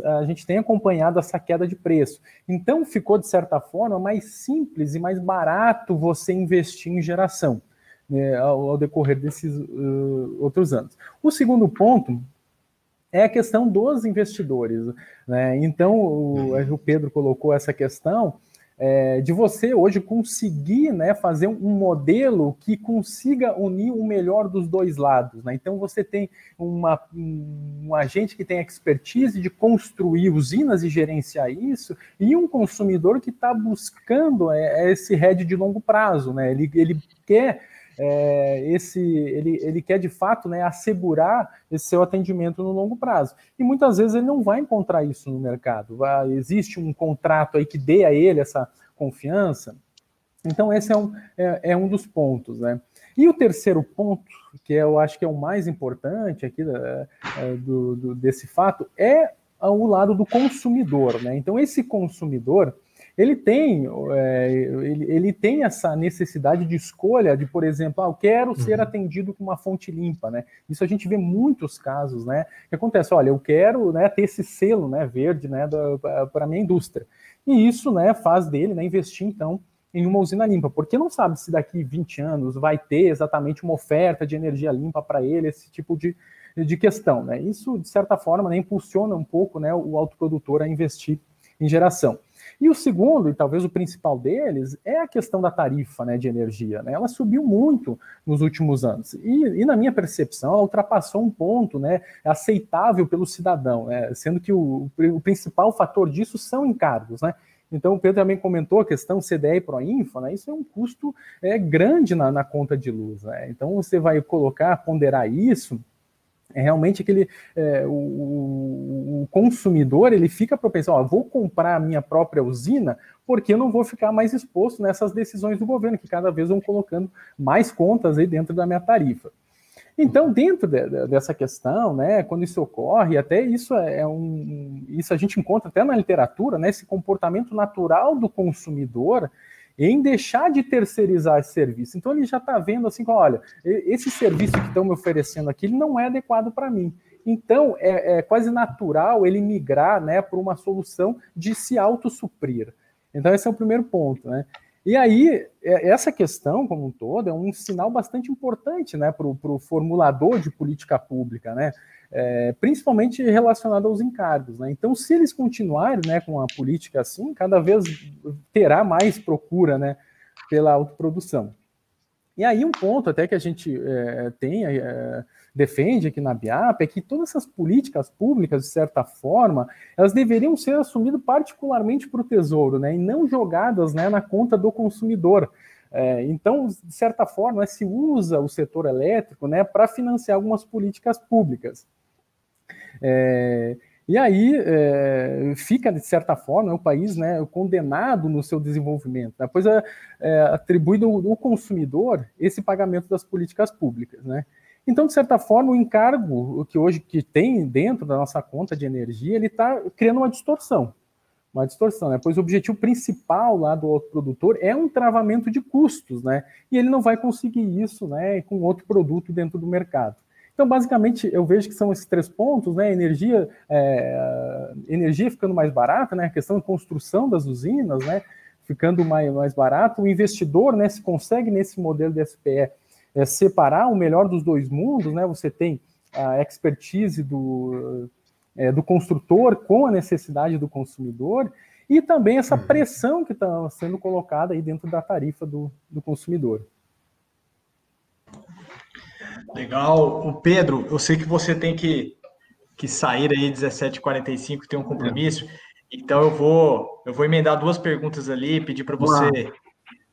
a gente tem acompanhado essa queda de preço. Então, ficou, de certa forma, mais simples e mais barato você investir em geração né, ao, ao, decorrer desses uh, outros anos. O segundo ponto é a questão dos investidores. Né? Então, o, o Pedro colocou essa questão é, de você hoje conseguir né, fazer um modelo que consiga unir o melhor dos dois lados. Né? Então você tem uma, um, agente que tem expertise de construir usinas e gerenciar isso, e um consumidor que está buscando é, é esse head de longo prazo. Né? Ele, ele quer é, esse ele, ele quer de fato né, assegurar esse seu atendimento no longo prazo. E muitas vezes ele não vai encontrar isso no mercado. Vai, existe um contrato aí que dê a ele essa confiança. Então, esse é um, é, é um dos pontos. Né? E o terceiro ponto, que eu acho que é o mais importante aqui da, é, do, do, desse fato, é o lado do consumidor. Né? Então, esse consumidor ele tem, é, ele, ele, tem essa necessidade de escolha de, por exemplo, ah, eu quero ser uhum. atendido com uma fonte limpa, né? Isso a gente vê muitos casos, né? Que acontece, olha, eu quero né, ter esse selo né, verde né, para a minha indústria. E isso né, faz dele né, investir, então, em uma usina limpa, porque não sabe se daqui 20 anos vai ter exatamente uma oferta de energia limpa para ele, esse tipo de, de questão. Né? Isso, de certa forma, né, impulsiona um pouco né, o autoprodutor a investir em geração. E o segundo, e talvez o principal deles, é a questão da tarifa né, de energia. Né? Ela subiu muito nos últimos anos. E, e, na minha percepção, ela ultrapassou um ponto né, aceitável pelo cidadão, né? sendo que o, o principal fator disso são encargos. Né? Então, o Pedro também comentou a questão CDE e Proinfa, né? Isso é um custo é, grande na, na conta de luz. Né? Então, você vai colocar, ponderar isso é realmente aquele é, o, o, consumidor ele fica propenso, ó, vou comprar a minha própria usina porque eu não vou ficar mais exposto nessas decisões do governo que cada vez vão colocando mais contas aí dentro da minha tarifa. Então, dentro de, de, dessa questão, né, quando isso ocorre, até isso é, é um, isso a gente encontra até na literatura, né, esse comportamento natural do consumidor em deixar de terceirizar esse serviço. Então ele já está vendo assim, olha, esse serviço que estão me oferecendo aqui não é adequado para mim. Então é, é, quase natural ele migrar né, para uma solução de se autossuprir. Então esse é o primeiro ponto, né? E aí, é, essa questão, como um todo, é um sinal bastante importante né, para o formulador de política pública, né? É, principalmente relacionado aos encargos. Né? Então, se eles continuarem né, com a política assim, cada vez terá mais procura né, pela autoprodução. E aí, um ponto até que a gente é, tem, é, defende aqui na BIAP é que todas essas políticas públicas, de certa forma, elas deveriam ser assumidas particularmente para o Tesouro, né, e não jogadas né, na conta do consumidor. É, então, de certa forma, se usa o setor elétrico né, para financiar algumas políticas públicas. É, e aí é, fica, de certa forma, o país né, condenado no seu desenvolvimento, né, pois é, é atribuído ao consumidor esse pagamento das políticas públicas. Né? Então, de certa forma, o encargo que hoje que tem dentro da nossa conta de energia, ele está criando uma distorção. uma distorção, né? Pois o objetivo principal lá do autoprodutor é um travamento de custos, né? E ele não vai conseguir isso, né, com outro produto dentro do mercado. Então, basicamente, eu vejo que são esses três pontos, né? Energia, é, energia ficando mais barata, né? A questão de construção das usinas, né? Ficando mais, mais barato. O investidor, né? Se consegue nesse modelo de SPE é, separar o melhor dos dois mundos, né? Você tem a expertise do, é, do construtor com a necessidade do consumidor e também essa uhum. pressão que está sendo colocada aí dentro da tarifa do, do consumidor. Legal. O Pedro, eu sei que você tem que, que sair aí 17h45, tem um compromisso. Então eu vou eu vou emendar duas perguntas ali, pedir para você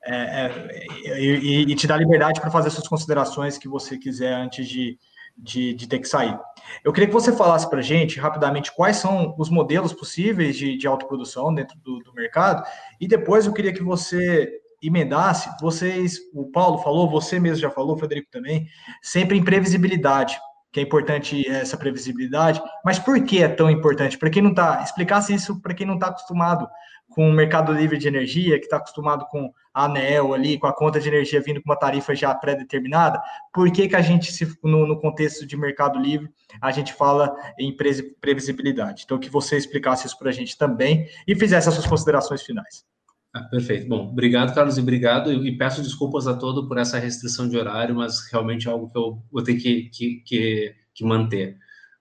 é, é, e, e, te dar liberdade para fazer suas considerações que você quiser antes de, de, de, ter que sair. Eu queria que você falasse para a gente rapidamente quais são os modelos possíveis de, de autoprodução dentro do, do mercado, e depois eu queria que você emendasse, vocês, o Paulo falou, você mesmo já falou, Frederico também, sempre em previsibilidade, que é importante essa previsibilidade, mas por que é tão importante? Para quem não está, explicasse isso para quem não está acostumado com o mercado livre de energia, que está acostumado com a ANEL ali, com a conta de energia vindo com uma tarifa já pré-determinada, por que, que a gente, se, no, no, contexto de mercado livre, a gente fala em previsibilidade? Então, que você explicasse isso para a gente também e fizesse as suas considerações finais. Ah, perfeito. Bom, obrigado, Carlos, e obrigado. E peço desculpas a todos por essa restrição de horário, mas realmente é algo que eu vou ter que, que, que, que manter.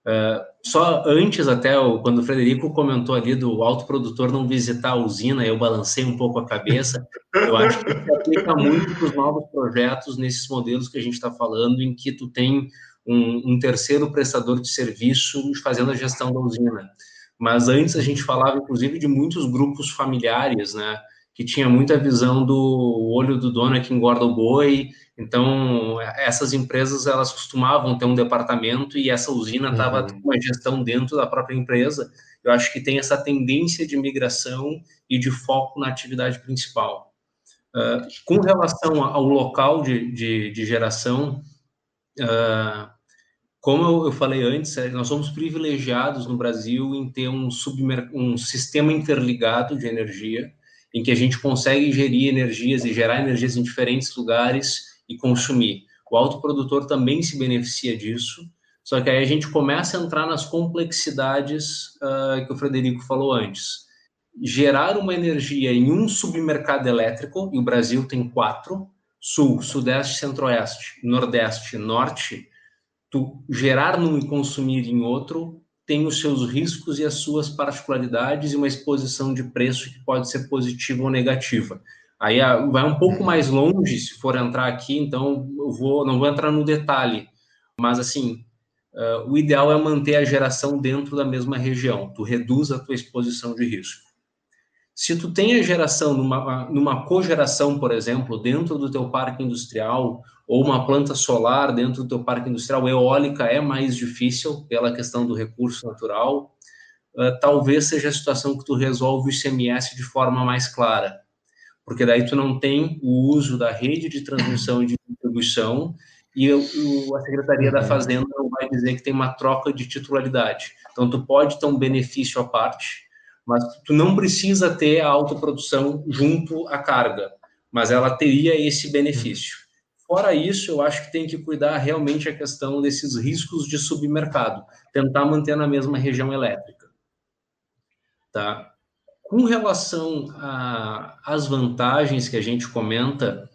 Uh, só antes, até quando o Frederico comentou ali do autoprodutor não visitar a usina, eu balancei um pouco a cabeça. Eu acho que se aplica muito para os novos projetos nesses modelos que a gente está falando, em que tu tem um, um terceiro prestador de serviço fazendo a gestão da usina. Mas antes a gente falava, inclusive, de muitos grupos familiares, né? Que tinha muita visão do olho do dono é que engorda o boi. Então, essas empresas, elas costumavam ter um departamento e essa usina estava uhum. com uma gestão dentro da própria empresa. Eu acho que tem essa tendência de migração e de foco na atividade principal. Uh, com relação ao local de, de, de geração, uh, como eu, eu, falei antes, é, nós somos privilegiados no Brasil em ter um, um sistema interligado de energia, em que a gente consegue gerir energias e gerar energias em diferentes lugares e consumir. O autoprodutor também se beneficia disso, só que aí a gente começa a entrar nas complexidades uh, que o Frederico falou antes. Gerar uma energia em um submercado elétrico, e o Brasil tem quatro, sul, sudeste, centro-oeste, nordeste, norte, tu gerar num e consumir em outro tem os seus riscos e as suas particularidades e uma exposição de preço que pode ser positiva ou negativa. Aí ah, vai um pouco mais longe se for entrar aqui, então eu vou, não vou entrar no detalhe, mas assim, uh, o ideal é manter a geração dentro da mesma região, tu reduz a tua exposição de risco. Se tu tem a geração numa, numa cogeração, por exemplo, dentro do teu parque industrial, ou uma planta solar dentro do teu parque industrial, eólica é mais difícil pela questão do recurso natural, uh, talvez seja a situação que tu resolve o ICMS de forma mais clara, porque daí tu não tem o uso da rede de transmissão e de distribuição, e o, a Secretaria da uhum. Fazenda não vai dizer que tem uma troca de titularidade. Então, tu pode ter um benefício à parte, mas tu não precisa ter a autoprodução junto à carga, mas ela teria esse benefício. Fora isso, eu acho que tem que cuidar realmente a questão desses riscos de submercado, tentar manter na mesma região elétrica. Tá? Com relação às vantagens que a gente comenta,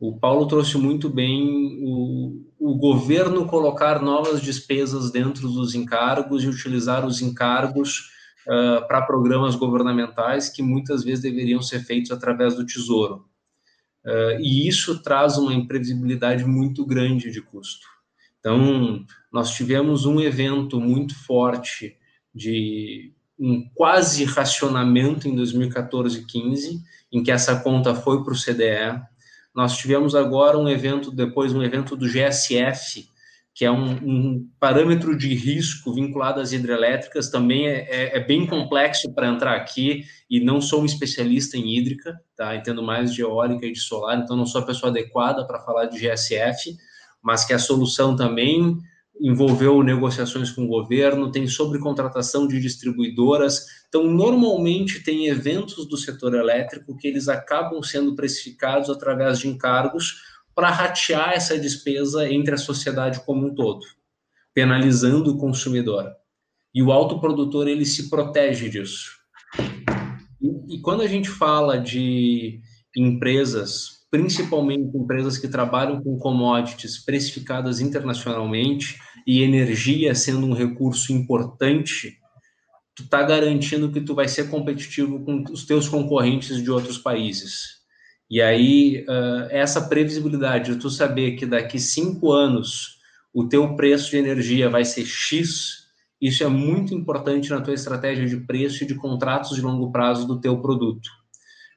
o Paulo trouxe muito bem o, o governo colocar novas despesas dentro dos encargos e utilizar os encargos uh, para programas governamentais que muitas vezes deveriam ser feitos através do Tesouro. Uh, e isso traz uma imprevisibilidade muito grande de custo. Então, nós tivemos um evento muito forte de um quase racionamento em 2014 e 15, em que essa conta foi para o CDE. Nós tivemos agora um evento, depois um evento do GSF, que é um, um, parâmetro de risco vinculado às hidrelétricas, também é, é, é bem complexo para entrar aqui, e não sou um especialista em hídrica, tá? entendo mais de eólica e de solar, então não sou a pessoa adequada para falar de GSF, mas que a solução também envolveu negociações com o governo, tem sobre contratação de distribuidoras. Então, normalmente tem eventos do setor elétrico que eles acabam sendo precificados através de encargos para ratear essa despesa entre a sociedade como um todo, penalizando o consumidor. E o autoprodutor ele se protege disso. E, e quando a gente fala de empresas principalmente empresas que trabalham com commodities precificadas internacionalmente e energia sendo um recurso importante, tu está garantindo que tu vai ser competitivo com os teus concorrentes de outros países. E aí, uh, essa previsibilidade de tu saber que daqui cinco anos o teu preço de energia vai ser X, isso é muito importante na tua estratégia de preço e de contratos de longo prazo do teu produto.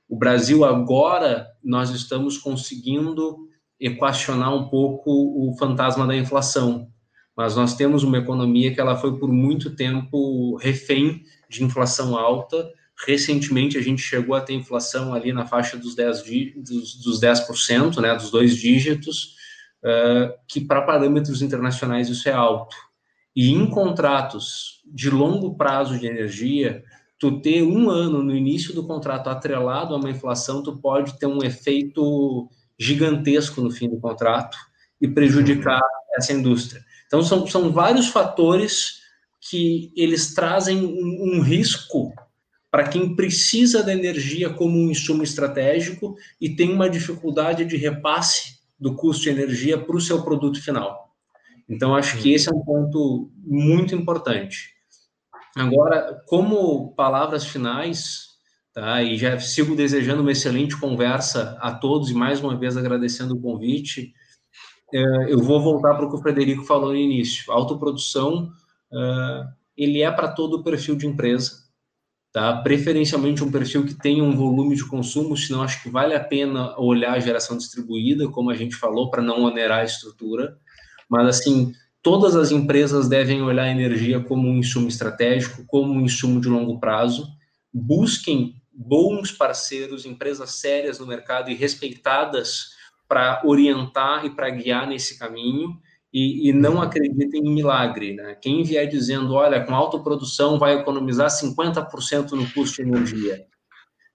O Brasil agora nós estamos conseguindo equacionar um pouco o fantasma da inflação, mas nós temos uma economia que ela foi por muito tempo refém de inflação alta. Recentemente a gente chegou a ter inflação ali na faixa dos 10, dos, dos 10% né, dos dois dígitos, uh, que para parâmetros internacionais isso é alto. E em contratos de longo prazo de energia, tu ter um ano no início do contrato atrelado a uma inflação, tu pode ter um efeito gigantesco no fim do contrato e prejudicar essa indústria. Então, são, são vários fatores que eles trazem um, um risco para quem precisa da energia como um insumo estratégico e tem uma dificuldade de repasse do custo de energia para o seu produto final. Então, acho que esse é um ponto muito importante. Agora, como palavras finais, tá? E já sigo desejando uma excelente conversa a todos e mais uma vez agradecendo o convite. É, eu vou voltar para o que o Frederico falou no início. A autoprodução, é, ele é para todo o perfil de empresa, tá? Preferencialmente um perfil que tenha um volume de consumo, senão acho que vale a pena olhar a geração distribuída, como a gente falou, para não onerar a estrutura. Mas assim, Todas as empresas devem olhar a energia como um insumo estratégico, como um insumo de longo prazo. Busquem bons parceiros, empresas sérias no mercado e respeitadas para orientar e para guiar nesse caminho. E, e, não acreditem em milagre. Né? Quem vier dizendo, olha, com autoprodução vai economizar 50% no custo de energia,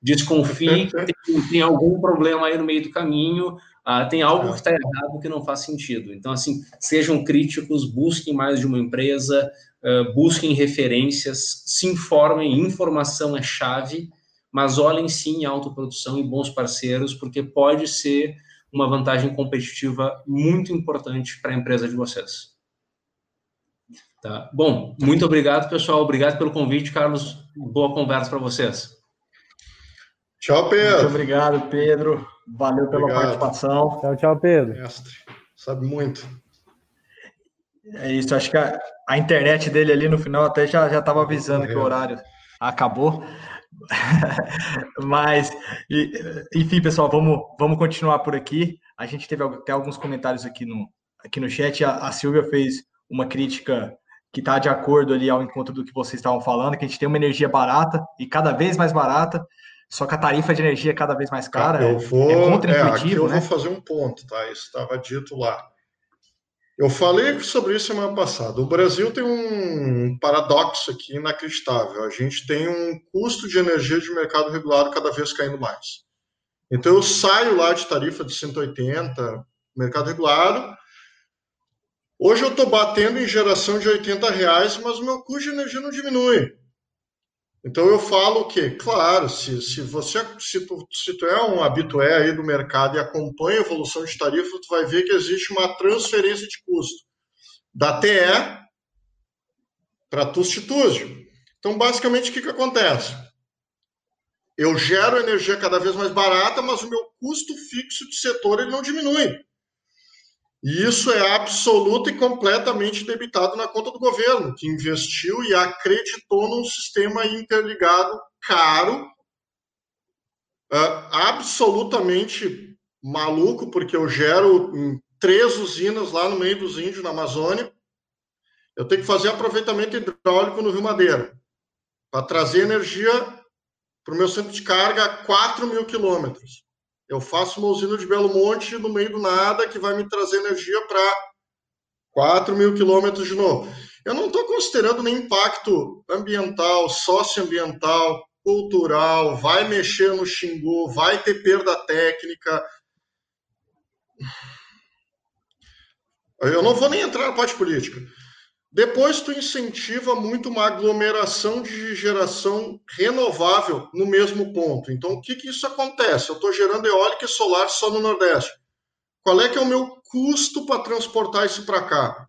desconfie que tem, tem, algum problema aí no meio do caminho, ah, tem algo que está errado que não faz sentido. Então, assim, sejam críticos, busquem mais de uma empresa, uh, busquem referências, se informem, informação é chave, mas olhem sim em autoprodução e bons parceiros, porque pode ser uma vantagem competitiva muito importante para a empresa de vocês. Tá. Bom, muito obrigado, pessoal. Obrigado pelo convite, Carlos. Boa conversa para vocês. Tchau, Pedro. Muito obrigado, Pedro. Valeu pela Obrigado. participação. Tchau, tchau, Pedro. Mestre, sabe muito. É isso, acho que a, a internet dele ali no final até já estava avisando que o horário acabou. Mas, enfim, pessoal, vamos, vamos continuar por aqui. A gente teve até alguns comentários aqui no, aqui no chat. A, a Silvia fez uma crítica que está de acordo ali ao encontro do que vocês estavam falando, que a gente tem uma energia barata e cada vez mais barata, só que a tarifa de energia é cada vez mais cara. Eu vou, é, é aqui eu né? vou fazer um ponto, tá? Isso estava dito lá. Eu falei sobre isso semana passada. O Brasil tem um paradoxo aqui inacreditável. A gente tem um custo de energia de mercado regulado cada vez caindo mais. Então eu saio lá de tarifa de 180, mercado regulado. Hoje eu estou batendo em geração de 80 reais, mas o meu custo de energia não diminui. Então eu falo que, claro, se, se você se tu, se tu é um habitué aí do mercado e acompanha a evolução de tarifa, tu vai ver que existe uma transferência de custo da TE para Tustitúzio. Então, basicamente, o que, que acontece? Eu gero energia cada vez mais barata, mas o meu custo fixo de setor ele não diminui. E isso é absoluto e completamente debitado na conta do governo, que investiu e acreditou num sistema interligado caro, uh, absolutamente maluco, porque eu gero três usinas lá no meio dos índios, na Amazônia. Eu tenho que fazer aproveitamento hidráulico no Rio Madeira, para trazer energia para o meu centro de carga a 4 mil quilômetros. Eu faço uma usina de Belo Monte no meio do nada que vai me trazer energia para 4 mil quilômetros de novo. Eu não estou considerando nem impacto ambiental, socioambiental, cultural, vai mexer no Xingu, vai ter perda técnica. Eu não vou nem entrar na parte política. Depois tu incentiva muito uma aglomeração de geração renovável no mesmo ponto. Então, o que, que isso acontece? Eu estou gerando eólica e solar só no Nordeste. Qual é que é o meu custo para transportar isso para cá?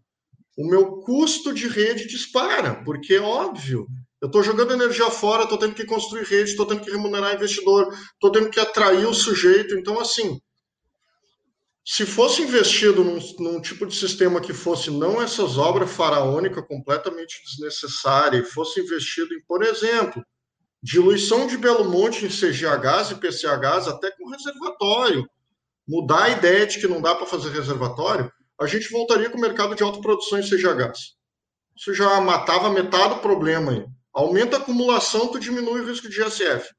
O meu custo de rede dispara, porque é óbvio. Eu estou jogando energia fora, estou tendo que construir rede, estou tendo que remunerar investidor, estou tendo que atrair o sujeito. Então, assim, se fosse investido num, num, tipo de sistema que fosse não essas obras faraônicas completamente desnecessárias, fosse investido em, por exemplo, diluição de Belo Monte em CGHs e PCHs, até com reservatório, mudar a ideia de que não dá para fazer reservatório, a gente voltaria com o mercado de autoprodução em CGHs. Isso já matava metade do problema aí. Aumenta a acumulação, tu diminui o risco de GSF.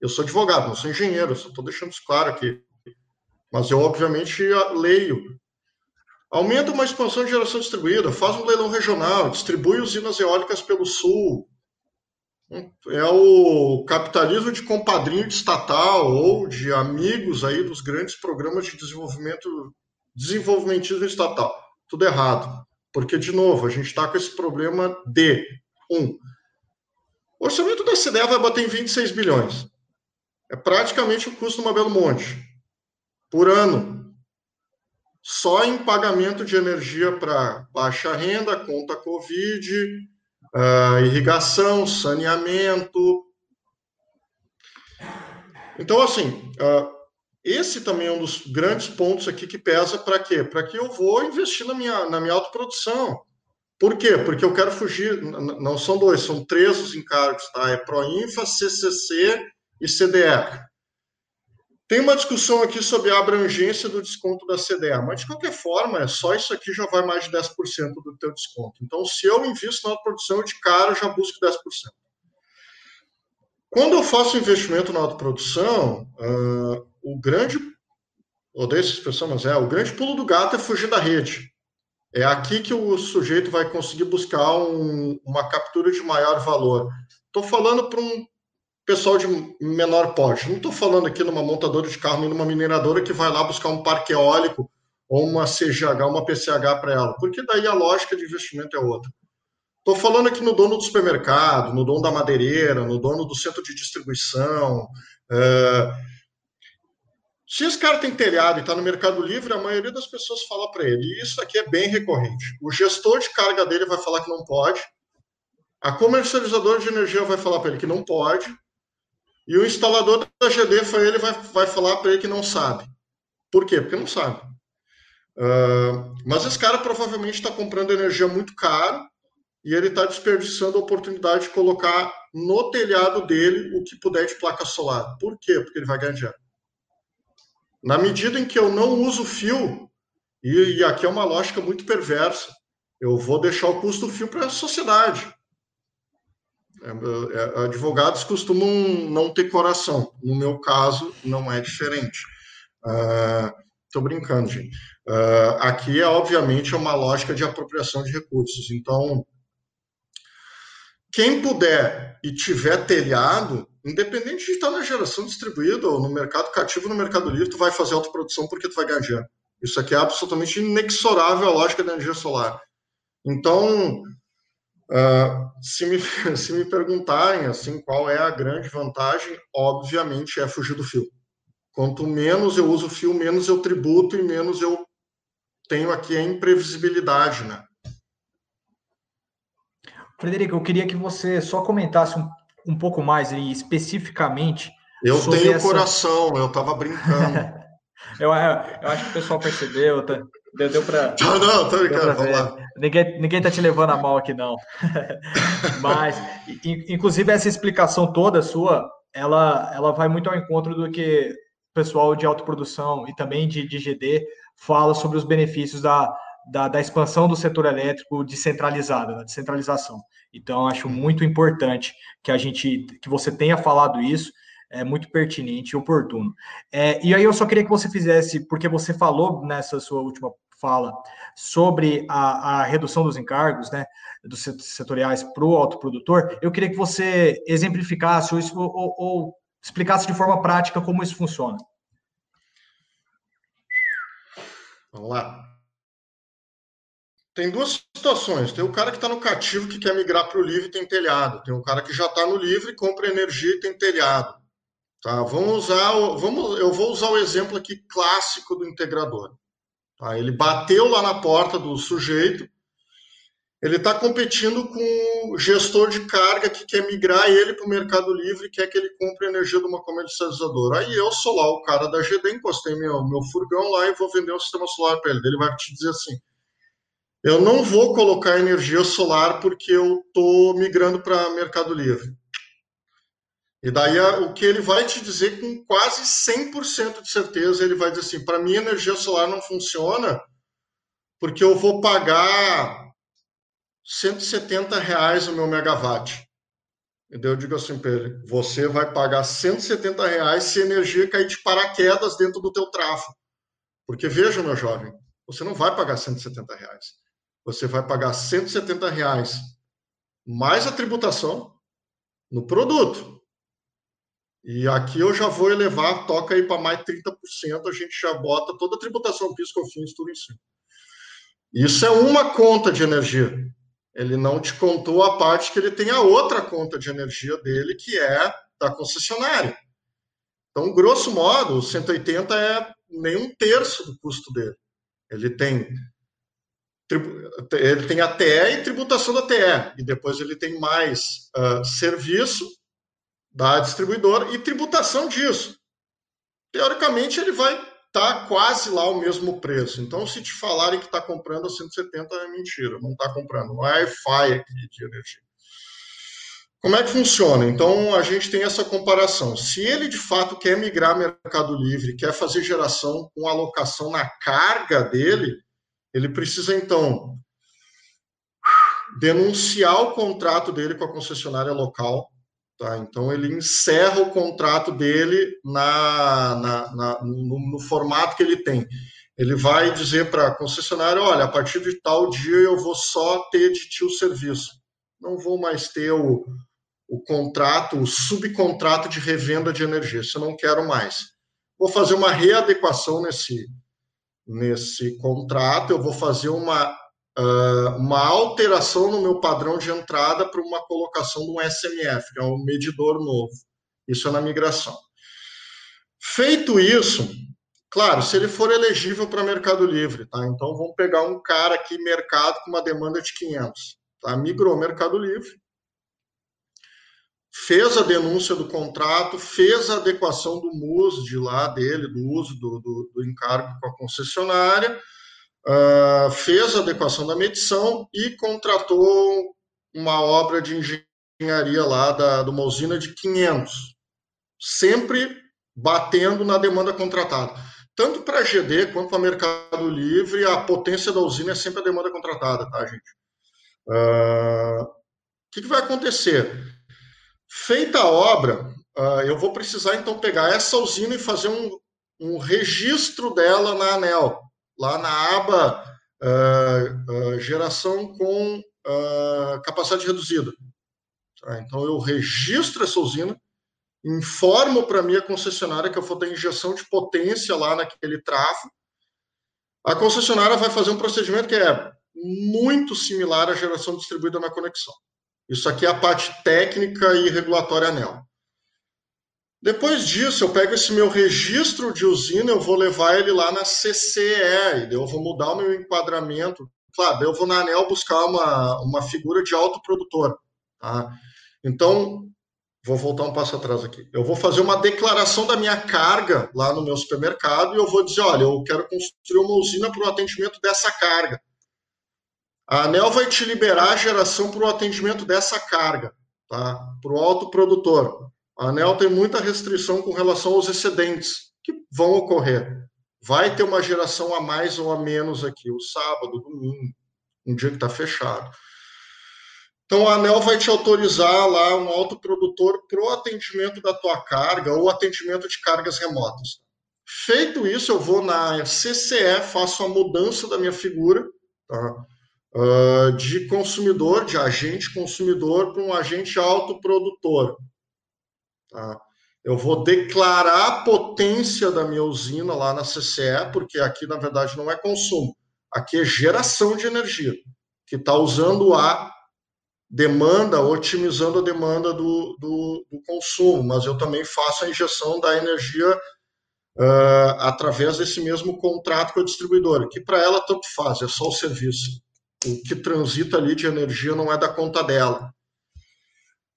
Eu sou advogado, não sou engenheiro, só estou deixando isso claro aqui. Mas eu, obviamente, leio. Aumenta uma expansão de geração distribuída, faz um leilão regional, distribui usinas eólicas pelo sul, é o capitalismo de compadrinho de estatal ou de amigos aí dos grandes programas de desenvolvimento, desenvolvimentismo estatal. Tudo errado. Porque, de novo, a gente está com esse problema de, um, o orçamento da CDE vai bater em 26 bilhões. É praticamente o custo do Mabelo Monte, por ano. Só em pagamento de energia para baixa renda, conta Covid, uh, irrigação, saneamento. Então, assim, uh, esse também é um dos grandes pontos aqui que pesa para quê? Para que eu vou investir na minha, na minha autoprodução. Por quê? Porque eu quero fugir, não são dois, são três os encargos, tá? É Proinfa, CCC e CDE. Tem uma discussão aqui sobre a abrangência do desconto da CDA, mas de qualquer forma, só isso aqui já vai mais de 10% do teu desconto. Então, se eu invisto na produção de cara, já busco 10%. Quando eu faço investimento na autoprodução, uh, o grande, odeio essa expressão, mas é, o grande pulo do gato é fugir da rede. É aqui que o sujeito vai conseguir buscar um, uma captura de maior valor. Estou falando para um pessoal de menor porte. Não estou falando aqui numa montadora de carro, nem numa mineradora que vai lá buscar um parque eólico ou uma CGH, uma PCH para ela, porque daí a lógica de investimento é outra. Estou falando aqui no dono do supermercado, no dono da madeireira, no dono do centro de distribuição. É... Se esse cara tem telhado e está no Mercado Livre, a maioria das pessoas fala para ele. E isso aqui é bem recorrente. O gestor de carga dele vai falar que não pode. A comercializadora de energia vai falar para ele que não pode. E o instalador da GD foi ele vai, vai falar para ele que não sabe. Por quê? Porque não sabe. Uh, mas esse cara provavelmente está comprando energia muito caro e ele está desperdiçando a oportunidade de colocar no telhado dele o que puder de placa solar. Por quê? Porque ele vai ganhar dinheiro. Na medida em que eu não uso fio, e, e aqui é uma lógica muito perversa, eu vou deixar o custo do fio para a sociedade. É, é, advogados costumam não ter coração. No meu caso, não é diferente. Estou uh, brincando, gente. Uh, aqui é, obviamente, uma lógica de apropriação de recursos. Então, quem puder e tiver telhado, independente de estar na geração distribuída ou no mercado cativo, no mercado livre, tu vai fazer autoprodução porque tu vai ganhar dinheiro. Isso aqui é absolutamente inexorável à lógica da energia solar. Então, Uh, se, me, se me perguntarem assim qual é a grande vantagem, obviamente é fugir do fio. Quanto menos eu uso fio, menos eu tributo e menos eu tenho aqui a imprevisibilidade, né? Frederico, eu queria que você só comentasse um, um pouco mais aí, especificamente. Eu tenho essa... coração, eu estava brincando. eu, eu, acho que o pessoal percebeu, tá? Deu, deu para. Não, não, tô brincando, vamos lá. Ninguém, ninguém tá te levando a mal aqui, não. Mas, inclusive, essa explicação toda sua, ela, ela vai muito ao encontro do que o pessoal de autoprodução e também de, de GD fala sobre os benefícios da, da, da expansão do setor elétrico descentralizado, da descentralização. Então, acho muito importante que a gente, que você tenha falado isso, é muito pertinente e oportuno. É, e aí eu só queria que você fizesse, porque você falou nessa sua última fala sobre a, a redução dos encargos, né, dos setoriais para o autoprodutor, eu queria que você exemplificasse ou, ou, ou explicasse de forma prática como isso funciona. Vamos lá. Tem duas situações. Tem o cara que está no cativo que quer migrar para o livre e tem telhado. Tem o cara que já está no livre, compra energia e tem telhado. Tá? Vamos usar, vamos, eu vou usar o exemplo aqui clássico do integrador. Tá? Ele bateu lá na porta do sujeito, ele está competindo com o gestor de carga que quer migrar ele para o Mercado Livre e quer que ele compre energia de uma comercializadora. Aí eu sou lá o cara da GD, encostei meu, meu furgão lá e vou vender um sistema solar para ele. Ele vai te dizer assim: eu não vou colocar energia solar porque eu estou migrando para Mercado Livre. E daí o que ele vai te dizer com quase 100% de certeza, ele vai dizer assim, para mim energia solar não funciona porque eu vou pagar 170 reais o meu megawatt. E daí eu digo assim para ele, você vai pagar 170 reais se a energia cair de paraquedas dentro do teu tráfego. Porque veja, meu jovem, você não vai pagar 170 reais. Você vai pagar 170 reais mais a tributação no produto. E aqui eu já vou elevar, toca aí para mais 30%, a gente já bota toda a tributação PIS, COFINS, tudo em cima. Isso é uma conta de energia. Ele não te contou a parte que ele tem a outra conta de energia dele, que é da concessionária. Então, grosso modo, o 180 é nem um terço do custo dele. Ele tem ele tem a TE e tributação da TE, e depois ele tem mais uh, serviço da distribuidora e tributação disso. Teoricamente, ele vai estar tá quase lá o mesmo preço. Então, se te falarem que está comprando a 170, é mentira, não está comprando. Não é Wi-Fi aqui de energia. Como é que funciona? Então, a gente tem essa comparação. Se ele de fato quer migrar Mercado Livre, quer fazer geração com alocação na carga dele, ele precisa então denunciar o contrato dele com a concessionária local Tá? Então, ele encerra o contrato dele na, na, na no, no, formato que ele tem. Ele vai dizer para a concessionária: olha, a partir de tal dia eu vou só ter de ti o serviço. Não vou mais ter o, o contrato, o subcontrato de revenda de energia. Isso eu não quero mais. Vou fazer uma readequação nesse, nesse contrato, eu vou fazer uma uh, uma alteração no meu padrão de entrada para uma colocação de um SMF, que é um medidor novo. Isso é na migração. Feito isso, claro, se ele for elegível para Mercado Livre, tá? Então vamos pegar um cara aqui, mercado, com uma demanda de 500, tá? Migrou Mercado Livre, fez a denúncia do contrato, fez a adequação do MUS de lá dele, do uso do, do, do encargo com a concessionária, uh, fez a adequação da medição e contratou uma obra de engenharia lá da, de uma usina de 500, sempre batendo na demanda contratada. Tanto para a GD quanto para Mercado Livre, a potência da usina é sempre a demanda contratada, tá, gente? Uh, o que, que, vai acontecer? Feita a obra, uh, eu vou precisar então pegar essa usina e fazer um, um registro dela na ANEL lá na aba uh, uh, geração com uh, capacidade reduzida. Tá? Então, eu registro essa usina, informo para a minha concessionária que eu vou dar injeção de potência lá naquele tráfego. A concessionária vai fazer um procedimento que é muito similar à geração distribuída na conexão. Isso aqui é a parte técnica e regulatória ANEL. Depois disso, eu pego esse meu registro de usina, eu vou levar ele lá na CCE, eu vou mudar o meu enquadramento. Claro, eu vou na ANEL buscar uma, uma figura de autoprodutor. Tá? Então, vou voltar um passo atrás aqui. Eu vou fazer uma declaração da minha carga lá no meu supermercado e eu vou dizer, olha, eu quero construir uma usina para o atendimento dessa carga. A ANEL vai te liberar a geração para o atendimento dessa carga, tá? para o autoprodutor. A ANEL tem muita restrição com relação aos excedentes que vão ocorrer. Vai ter uma geração a mais ou a menos aqui, o sábado, domingo, um dia que está fechado. Então, a ANEL vai te autorizar lá um autoprodutor para o atendimento da tua carga ou atendimento de cargas remotas. Feito isso, eu vou na CCE, faço a mudança da minha figura tá? uh, de consumidor, de agente consumidor, para um agente autoprodutor. Tá? Eu vou declarar a potência da minha usina lá na CCE, porque aqui, na verdade, não é consumo, aqui é geração de energia, que está usando a demanda, otimizando a demanda do, do, do, consumo, mas eu também faço a injeção da energia uh, através desse mesmo contrato com a distribuidora, que para ela tanto faz, é só o serviço. O que transita ali de energia não é da conta dela.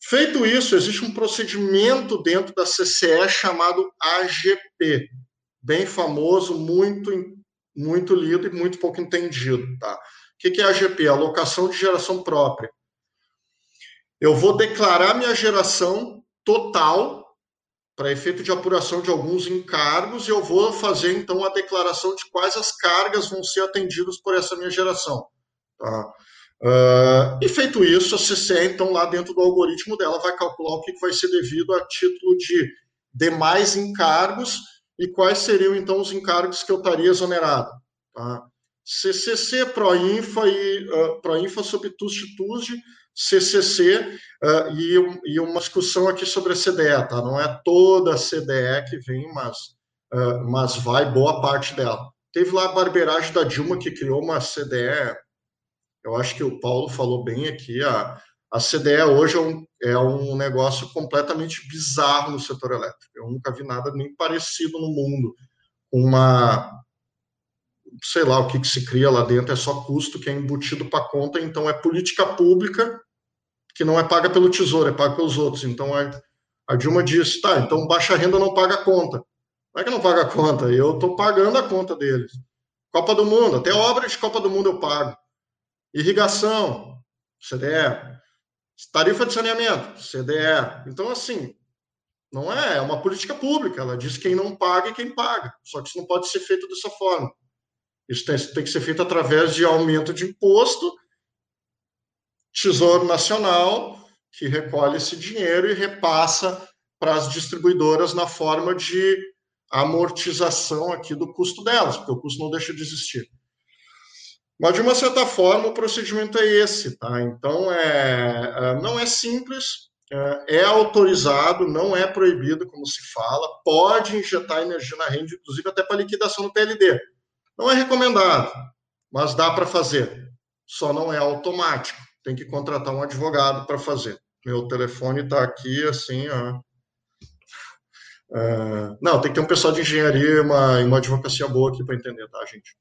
Feito isso, existe um procedimento dentro da CCE chamado AGP, bem famoso, muito, muito lido e muito pouco entendido. Tá? O que é AGP? Alocação de geração própria. Eu vou declarar minha geração total para efeito de apuração de alguns encargos e eu vou fazer então a declaração de quais as cargas vão ser atendidas por essa minha geração. Tá? Uh, e feito isso, a CCE, então, lá dentro do algoritmo dela, vai calcular o que vai ser devido a título de demais encargos e quais seriam, então, os encargos que eu estaria exonerado. Tá? CCC, Proinfa e uh, Proinfa sob TUST CCC uh, e, e, uma discussão aqui sobre a CDE, tá? Não é toda a CDE que vem, mas, uh, mas vai boa parte dela. Teve lá a barbeiragem da Dilma, que criou uma CDE, eu acho que o Paulo falou bem aqui, a, a CDE hoje é um, é um negócio completamente bizarro no setor elétrico. Eu nunca vi nada nem parecido no mundo. Uma, sei lá o que, que se cria lá dentro, é só custo que é embutido para conta, então é política pública que não é paga pelo tesouro, é paga pelos outros. Então a, a Dilma disse, tá, então baixa renda não paga a conta. Não é que não paga a conta, eu estou pagando a conta deles. Copa do Mundo, até obra de Copa do Mundo eu pago. Irrigação, CDE. Tarifa de saneamento, CDE. Então, assim, não é, é uma política pública. Ela diz quem não paga e quem paga. Só que isso não pode ser feito dessa forma. Isso tem, tem que ser feito através de aumento de imposto, Tesouro Nacional, que recolhe esse dinheiro e repassa para as distribuidoras na forma de amortização aqui do custo delas, porque o custo não deixa de existir. Mas, de uma certa forma, o procedimento é esse, tá? Então, é, é não é simples, é, é autorizado, não é proibido, como se fala, pode injetar energia na rede, inclusive até para liquidação do PLD. Não é recomendado, mas dá para fazer. Só não é automático. Tem que contratar um advogado para fazer. Meu telefone está aqui, assim, ó. Uh, não, tem que ter um pessoal de engenharia e uma, uma advocacia boa aqui para entender, tá, gente?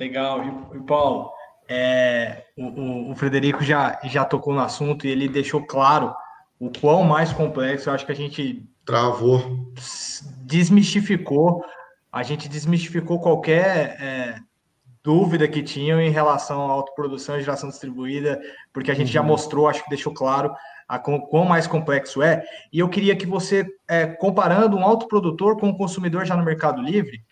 Legal. E, Paulo, é, o, o, Frederico já, já tocou no assunto e ele deixou claro o quão mais complexo. Eu acho que a gente Travou. Desmistificou. A gente desmistificou qualquer é, dúvida que tinham em relação à autoprodução e geração distribuída, porque a gente uhum. já mostrou, acho que deixou claro a quão mais complexo é. E eu queria que você, é, comparando um autoprodutor com um consumidor já no Mercado Livre,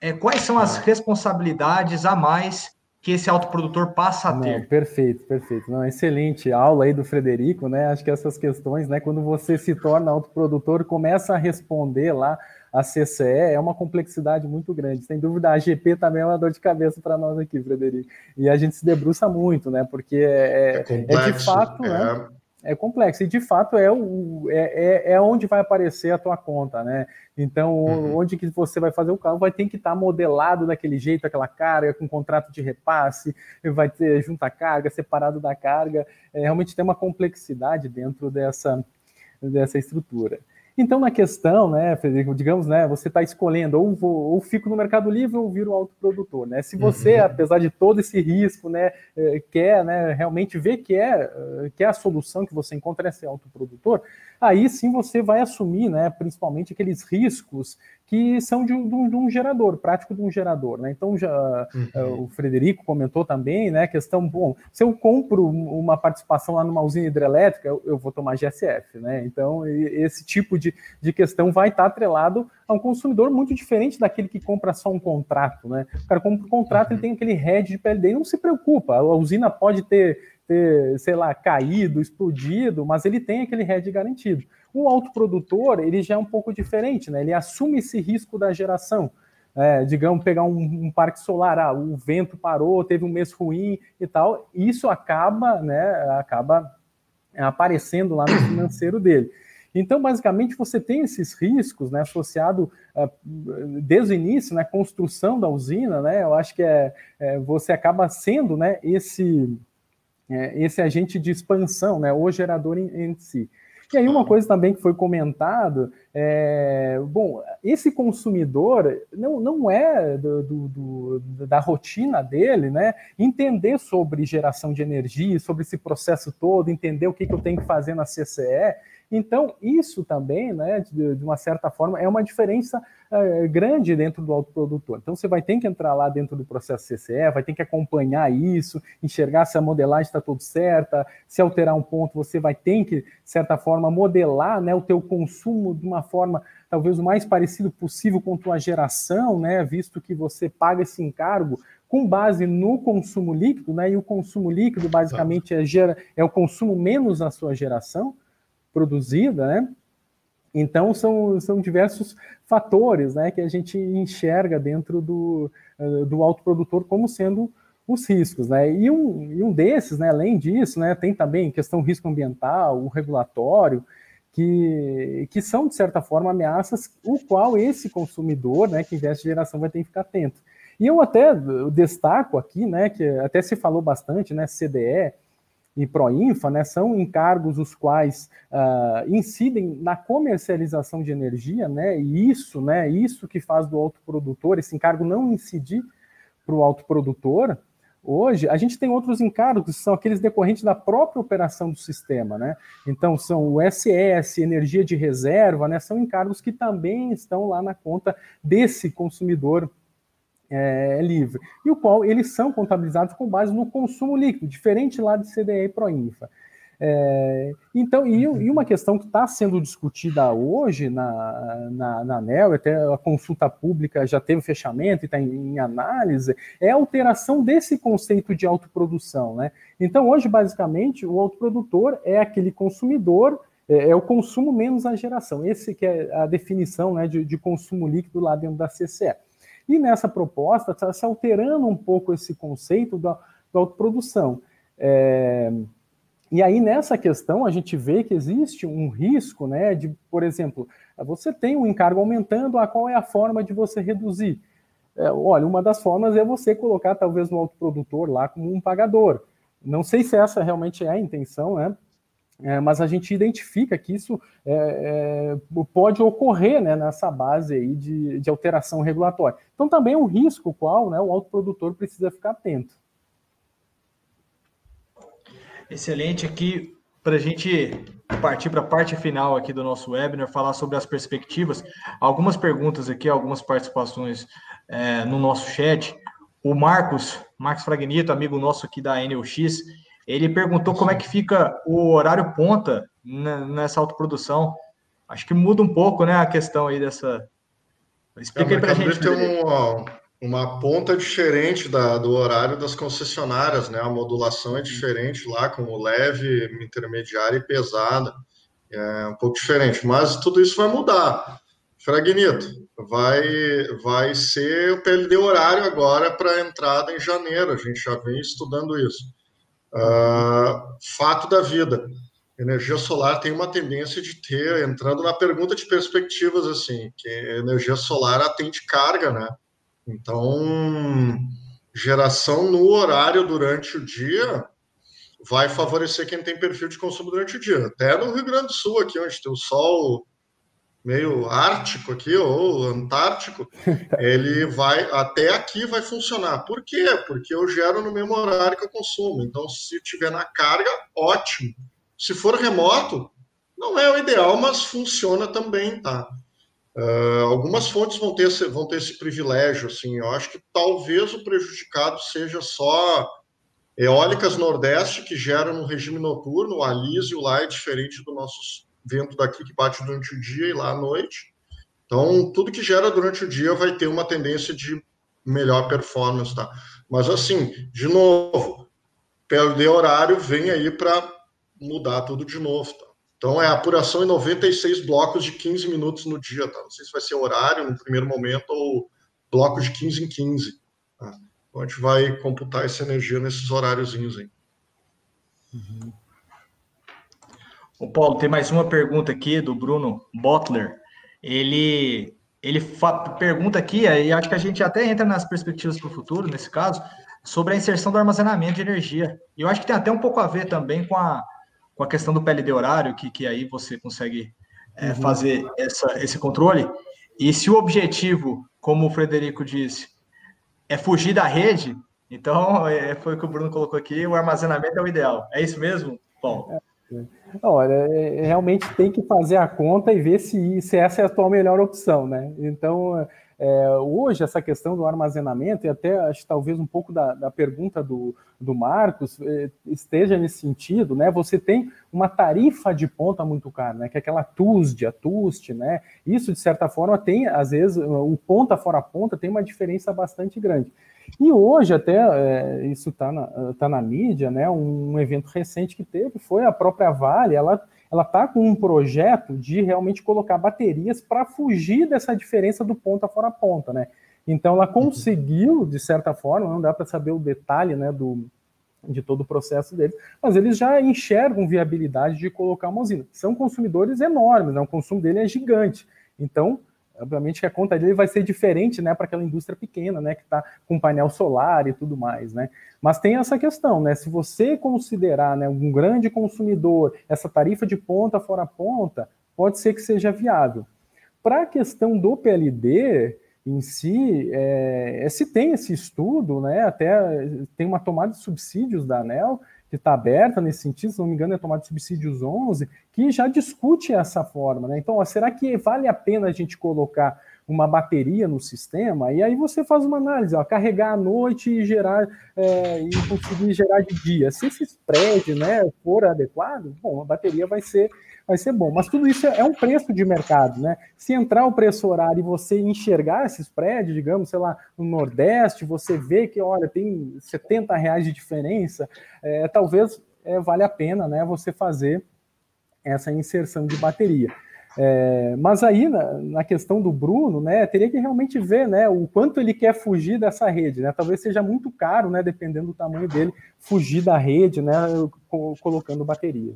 é, quais são as responsabilidades a mais que esse autoprodutor passa a ter. Não, perfeito, perfeito. Não, excelente aula aí do Frederico, né? Acho que essas questões, né, quando você se torna autoprodutor, começa a responder lá a CCE, é uma complexidade muito grande. Sem dúvida, a GP também é uma dor de cabeça para nós aqui, Frederico. E a gente se debruça muito, né? Porque é, é, complexo, é de fato, né? é... né? É complexo. E de fato é, o, é, é, é, onde vai aparecer a tua conta, né? Então, uhum. onde que você vai fazer o carro vai ter que estar tá modelado daquele jeito, aquela carga, com contrato de repasse, vai ter junta carga, separado da carga. É, realmente tem uma complexidade dentro dessa, dessa estrutura. Então, na questão, né, Frederico, digamos, né, você está escolhendo ou, vou, ou fico no Mercado Livre ou viro autoprodutor, né? Se você, uhum. apesar de todo esse risco, né, eh, quer, né, realmente ver que é, eh, que é a solução que você encontra é ser autoprodutor, aí sim você vai assumir, né, principalmente aqueles riscos que são de um, de um, de um gerador, prático de um gerador, né? Então já uhum. uh, o Frederico comentou também, né? Questão, bom, se eu compro uma participação lá numa usina hidrelétrica, eu, eu vou tomar GSF, né? Então esse tipo de, de questão vai estar atrelado a um consumidor muito diferente daquele que compra só um contrato, né? O cara compra um contrato, uhum. ele tem aquele head de PLD não se preocupa, a usina pode ter ter, sei lá, caído, explodido, mas ele tem aquele RED garantido. O autoprodutor, ele já é um pouco diferente, né? Ele assume esse risco da geração. É, digamos, pegar um, um, parque solar, ah, o vento parou, teve um mês ruim e tal, isso acaba, né, acaba aparecendo lá no financeiro dele. Então, basicamente, você tem esses riscos né, associados uh, desde o início, né, construção da usina, né, eu acho que é, é você acaba sendo né, esse, é, esse agente de expansão, né, o gerador em, em si. E aí uma coisa também que foi comentado, é, bom, esse consumidor não, não é do, do, do, da rotina dele, né? Entender sobre geração de energia, sobre esse processo todo, entender o que, que eu tenho que fazer na CCE. Então, isso também, né, de, de uma certa forma, é uma diferença é, grande dentro do autoprodutor. Então, você vai ter que entrar lá dentro do processo CCE, vai ter que acompanhar isso, enxergar se a modelagem está tudo certa, se alterar um ponto, você vai ter que, de certa forma, modelar né, o teu consumo de uma forma talvez o mais parecido possível com a tua geração, né, visto que você paga esse encargo com base no consumo líquido, né, e o consumo líquido basicamente é, gera, é o consumo menos a sua geração, produzida, né? Então, são, são diversos fatores né, que a gente enxerga dentro do, eh, do autoprodutor como sendo os riscos. Né? E, um, e um desses, né, além disso, né, tem também questão risco ambiental, o regulatório, que, que são, de certa forma, ameaças, o qual esse consumidor né, que investe geração vai ter que ficar atento. E eu até destaco aqui, né, que até se falou bastante, né, CDE, e Proinfa, né, são encargos os quais uh, incidem na comercialização de energia, né, e isso, né, isso que faz do autoprodutor, esse encargo não incidir para o autoprodutor, hoje a gente tem outros encargos, que são aqueles decorrentes da própria operação do sistema, né, então são o SS, energia de reserva, né, são encargos que também estão lá na conta desse consumidor é, livre, e o qual eles são contabilizados com base no consumo líquido, diferente lá de CDE e Proinfa. É, então, e, e, uma questão que está sendo discutida hoje na, na, na ANEL, até a consulta pública já teve fechamento e está em, em, análise, é a alteração desse conceito de autoprodução. Né? Então, hoje, basicamente, o autoprodutor é aquele consumidor, é, é o consumo menos a geração. Esse que é a definição né, de, de consumo líquido lá dentro da CCE. E nessa proposta está se alterando um pouco esse conceito da, da autoprodução. É, e aí, nessa questão, a gente vê que existe um risco, né, de, por exemplo, você tem um encargo aumentando, a qual é a forma de você reduzir? É, olha, uma das formas é você colocar, talvez, no autoprodutor lá como um pagador. Não sei se essa realmente é a intenção, né? É, mas a gente identifica que isso é, é, pode ocorrer né, nessa base aí de, de, alteração regulatória. Então, também é um risco qual né, o autoprodutor precisa ficar atento. Excelente aqui para a gente partir para a parte final aqui do nosso webinar, falar sobre as perspectivas. Algumas perguntas aqui, algumas participações é, no nosso chat. O Marcos, Marcos Fragnito, amigo nosso aqui da NUX, ele perguntou como é que fica o horário ponta nessa autoprodução. Acho que muda um pouco, né, a questão aí dessa. Explica é, aí pra gente. Tem um, uma ponta diferente da, do horário das concessionárias, né? A modulação é diferente lá, como leve, intermediária e pesada. É um pouco diferente, mas tudo isso vai mudar. Fragnito, vai, vai ser o PLD horário agora para entrada em janeiro. A gente já vem estudando isso. Uh, fato da vida. Energia solar tem uma tendência de ter, entrando na pergunta de perspectivas, assim, que energia solar atende carga, né? Então, geração no horário durante o dia vai favorecer quem tem perfil de consumo durante o dia. Até no Rio Grande do Sul, aqui, onde tem o sol meio ártico aqui, ou antártico, ele vai, até aqui vai funcionar. Por quê? Porque eu gero no mesmo horário que eu consumo. Então, se tiver na carga, ótimo. Se for remoto, não é o ideal, mas funciona também, tá? Uh, algumas fontes vão ter, esse, vão ter esse privilégio, assim, eu acho que talvez o prejudicado seja só eólicas Nordeste, que geram no regime noturno, o Alísio lá é diferente do nosso vento daqui que bate durante o dia e lá à noite. Então, tudo que gera durante o dia vai ter uma tendência de melhor performance, tá? Mas, assim, de novo, PLD horário vem aí para mudar tudo de novo. Tá? Então, é apuração em 96 blocos de 15 minutos no dia. Tá? Não sei se vai ser horário no primeiro momento ou bloco de 15 em 15. Tá? Então, a gente vai computar essa energia nesses horáriozinhos aí. Uhum. O Paulo, tem mais uma pergunta aqui do Bruno Butler. Ele, ele pergunta aqui, e acho que a gente até entra nas perspectivas para o futuro, nesse caso, sobre a inserção do armazenamento de energia. E eu acho que tem até um pouco a ver também com a, com a questão do PLD horário, que, que aí você consegue é, uhum. fazer essa, esse controle. E se o objetivo, como o Frederico disse, é fugir da rede, então é, foi o que o Bruno colocou aqui, o armazenamento é o ideal. É isso mesmo, Paulo? É. Olha, é, realmente tem que fazer a conta e ver se, se essa é a tua melhor opção, né? Então, é, hoje, essa questão do armazenamento, e até acho talvez um pouco da, da pergunta do, do Marcos é, esteja nesse sentido, né? Você tem uma tarifa de ponta muito cara, né? Que é aquela TUSD, a TUST, né? Isso, de certa forma, tem, às vezes, o ponta fora ponta tem uma diferença bastante grande. E hoje, até é, isso está na, tá na mídia, né? Um, evento recente que teve foi a própria Vale, ela ela está com um projeto de realmente colocar baterias para fugir dessa diferença do ponta fora ponta, né? Então ela conseguiu, de certa forma, não dá para saber o detalhe, né, do, de todo o processo deles, mas eles já enxergam viabilidade de colocar uma usina. São consumidores enormes, né? o consumo dele é gigante. Então, obviamente que a conta dele vai ser diferente, né, para aquela indústria pequena, né, que está com painel solar e tudo mais, né. Mas tem essa questão, né, se você considerar, né, um grande consumidor, essa tarifa de ponta fora ponta, pode ser que seja viável. Para a questão do PLD em si, é, é, se tem esse estudo, né, até tem uma tomada de subsídios da ANEL, que está aberta nesse sentido, se não me engano, é tomada de subsídios 11, que já discute essa forma. Né? Então, ó, será que vale a pena a gente colocar uma bateria no sistema, e aí você faz uma análise, ó, carregar à noite e gerar é, e conseguir gerar de dia. Se esse spread né, for adequado, bom, a bateria vai ser vai ser bom. Mas tudo isso é um preço de mercado, né? Se entrar o preço horário e você enxergar esse spread, digamos, sei lá, no Nordeste, você vê que, olha, tem 70 reais de diferença, é, talvez é, vale a pena, né, você fazer essa inserção de bateria. É, mas aí, na, na, questão do Bruno, né, teria que realmente ver né, o quanto ele quer fugir dessa rede. Né? Talvez seja muito caro, né, dependendo do tamanho dele, fugir da rede, né, colocando bateria.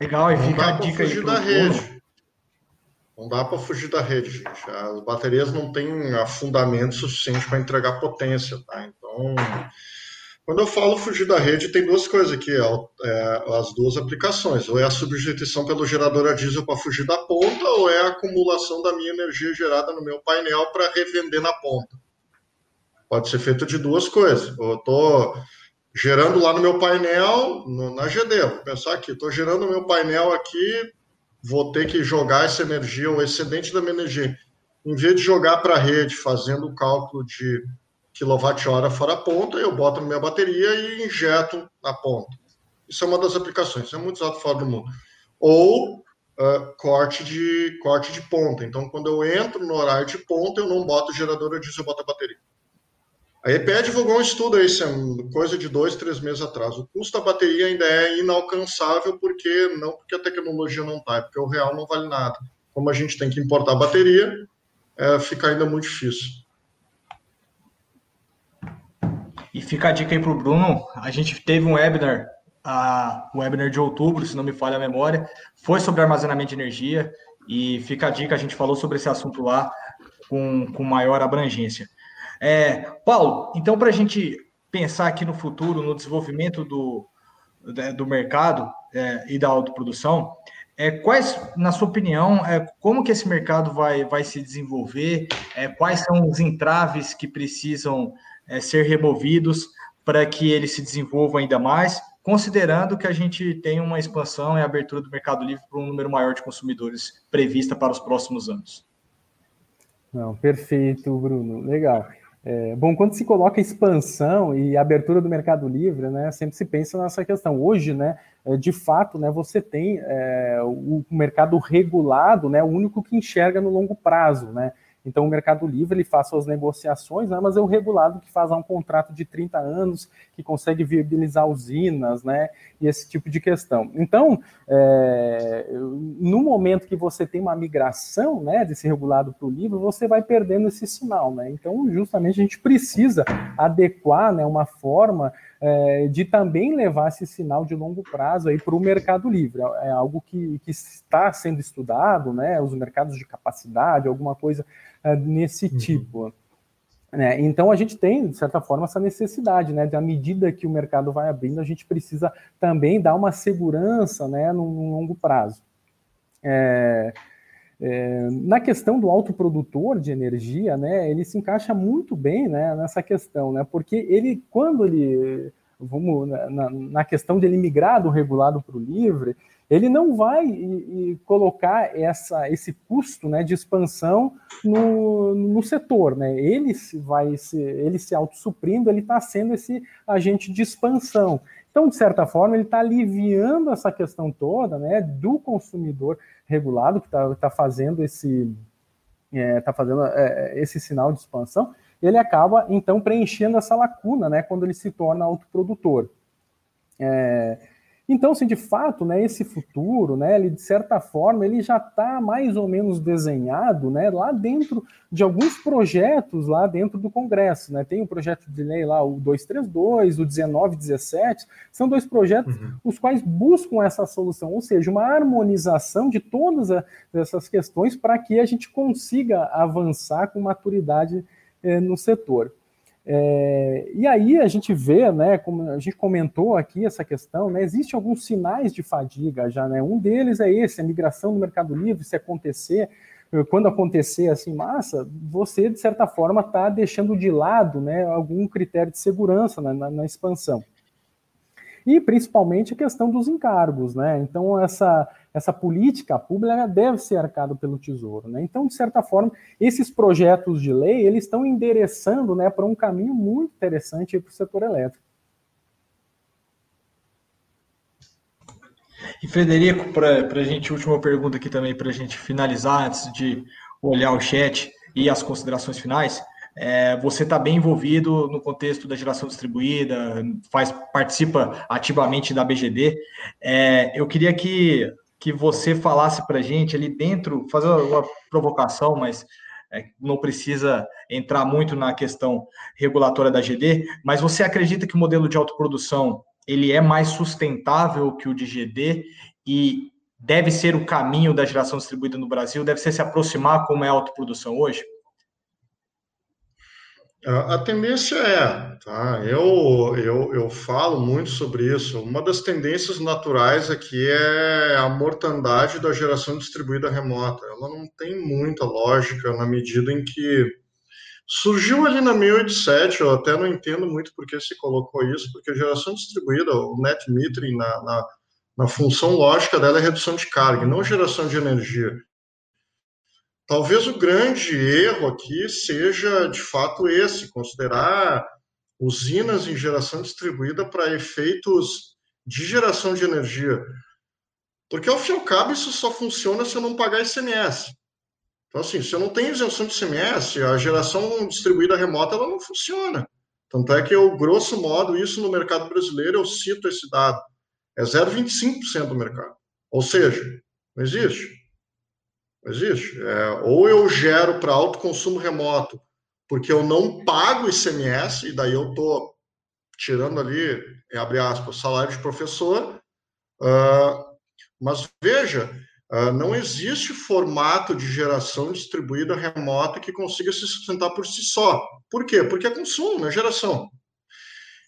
Legal, e fica a dica aí. da rede. Não dá para fugir da rede, gente. As baterias não têm afundamento suficiente para entregar potência, tá? Então, quando eu falo fugir da rede, tem duas coisas aqui, é, é, as duas aplicações. Ou é a substituição pelo gerador a diesel para fugir da ponta, ou é a acumulação da minha energia gerada no meu painel para revender na ponta. Pode ser feito de duas coisas. Eu estou gerando lá no meu painel, no, na GD, vou pensar aqui, estou gerando o meu painel aqui, vou ter que jogar essa energia, o excedente da minha energia, em vez de jogar para a rede, fazendo o cálculo de quilowatt-hora fora a ponta, eu boto na minha bateria e injeto na ponta. Isso é uma das aplicações, é muito usado fora do mundo. Ou uh, corte, de, corte de ponta. Então, quando eu entro no horário de ponta, eu não boto gerador, eu disse, eu boto a bateria. A EPE divulgou um estudo aí, coisa de dois, três meses atrás. O custo da bateria ainda é inalcançável, porque não porque a tecnologia não está, é porque o real não vale nada. Como a gente tem que importar bateria, é, fica ainda muito difícil. E fica a dica aí para o Bruno. A gente teve um webinar, a, webinar de outubro, se não me falha a memória, foi sobre armazenamento de energia. E fica a dica, a gente falou sobre esse assunto lá com, com maior abrangência. É, Paulo, então, para a gente pensar aqui no futuro, no desenvolvimento do, do mercado é, e da autoprodução, é, quais, na sua opinião, é, como que esse mercado vai, vai se desenvolver? É, quais são os entraves que precisam é, ser removidos para que ele se desenvolva ainda mais, considerando que a gente tem uma expansão e abertura do mercado livre para um número maior de consumidores prevista para os próximos anos? Não, perfeito, Bruno. Legal. É, bom, quando se coloca expansão e abertura do mercado livre, né, sempre se pensa nessa questão. Hoje, né, é, de fato, né, você tem é, o mercado regulado, né, o único que enxerga no longo prazo, né. Então, o Mercado Livre ele faz suas negociações, né, mas é o regulado que faz um contrato de 30 anos, que consegue viabilizar usinas, né, e esse tipo de questão. Então, é, no momento que você tem uma migração né, desse regulado para o livre, você vai perdendo esse sinal. Né? Então, justamente, a gente precisa adequar né, uma forma é, de também levar esse sinal de longo prazo para o mercado livre. É algo que, que está sendo estudado, né, os mercados de capacidade, alguma coisa é, nesse uhum. tipo. Né? Então a gente tem, de certa forma, essa necessidade, né? À medida que o mercado vai abrindo, a gente precisa também dar uma segurança né, num longo prazo. É, é, na questão do autoprodutor de energia, né, ele se encaixa muito bem né, nessa questão, né, porque ele, quando ele, vamos, na, na questão de ele migrar do regulado para o livre, ele não vai e, e colocar essa, esse custo né, de expansão no, no setor. Né? Ele se vai se, ele se autossuprindo, ele está sendo esse agente de expansão. Então, de certa forma, ele está aliviando essa questão toda né, do consumidor regulado que está tá fazendo esse é, tá fazendo é, esse sinal de expansão, ele acaba então preenchendo essa lacuna, né, quando ele se torna autoprodutor. É, então, assim, de fato, né, esse futuro, né, ele, de certa forma, ele já está mais ou menos desenhado né, lá dentro de alguns projetos lá dentro do Congresso. Né? Tem o projeto de lei lá, o 232, o 1917, são dois projetos uhum. os quais buscam essa solução, ou seja, uma harmonização de todas essas questões para que a gente consiga avançar com maturidade eh, no setor. É, e aí a gente vê, né, como a gente comentou aqui essa questão, né, existem alguns sinais de fadiga já, né, um deles é esse, a migração no Mercado Livre, se acontecer, quando acontecer assim, massa, você de certa forma está deixando de lado, né, algum critério de segurança na, na, na expansão e principalmente a questão dos encargos, né? Então essa essa política pública deve ser arcada pelo Tesouro, né? Então de certa forma esses projetos de lei eles estão endereçando, né, para um caminho muito interessante para o setor elétrico. E Frederico, para a gente, última pergunta aqui também para a gente finalizar antes de olhar o chat e as considerações finais. É, você está bem envolvido no contexto da geração distribuída, faz participa ativamente da BGD. É, eu queria que, que você falasse para a gente ali dentro, fazer uma provocação, mas é, não precisa entrar muito na questão regulatória da GD, mas você acredita que o modelo de autoprodução ele é mais sustentável que o de GD e deve ser o caminho da geração distribuída no Brasil? Deve ser se aproximar como é a autoprodução hoje? A tendência é, tá? Eu, eu, eu falo muito sobre isso. Uma das tendências naturais aqui é a mortandade da geração distribuída remota. Ela não tem muita lógica na medida em que surgiu ali na 1087. Eu até não entendo muito por que se colocou isso, porque a geração distribuída, o net metering, na, na, na função lógica dela é redução de carga, não geração de energia. Talvez o grande erro aqui seja, de fato, esse: considerar usinas em geração distribuída para efeitos de geração de energia. Porque, ao fim e ao cabo, isso só funciona se eu não pagar ICMS. Então, assim, se eu não tenho isenção de ICMS, a geração distribuída remota ela não funciona. Tanto é que, eu, grosso modo, isso no mercado brasileiro, eu cito esse dado, é 0,25% do mercado. Ou seja, não existe. Existe. É, ou eu gero para alto consumo remoto, porque eu não pago ICMS, e daí eu estou tirando ali, abre aspas, salário de professor. Uh, mas veja, uh, não existe formato de geração distribuída remota que consiga se sustentar por si só. Por quê? Porque é consumo, é geração.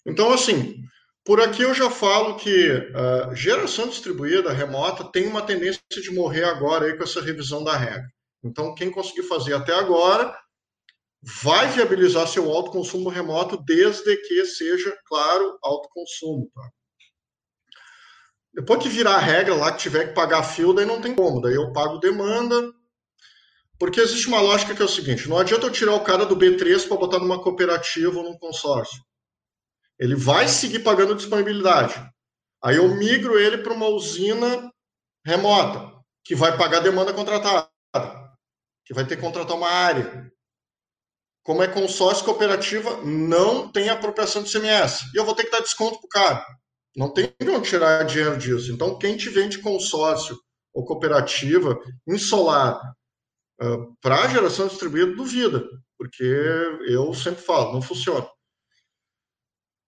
Então, assim, por aqui eu já falo que uh, geração distribuída remota tem uma tendência de morrer agora aí com essa revisão da regra. Então, quem conseguir fazer até agora vai viabilizar seu autoconsumo remoto, desde que seja, claro, autoconsumo. Tá? Depois que virar a regra lá, que tiver que pagar fio, daí não tem como. Daí eu pago demanda, porque existe uma lógica que é o seguinte: não adianta eu tirar o cara do B3 para botar numa cooperativa ou num consórcio. Ele vai seguir pagando disponibilidade. Aí eu migro ele para uma usina remota, que vai pagar demanda contratada. que vai ter que contratar uma área. Como é consórcio cooperativa, não tem apropriação de CMS. E eu vou ter que dar desconto para o cara. Não tem de onde tirar dinheiro disso. Então, quem te vende consórcio ou cooperativa em solar uh, para geração distribuída, duvida. Porque eu sempre falo, não funciona.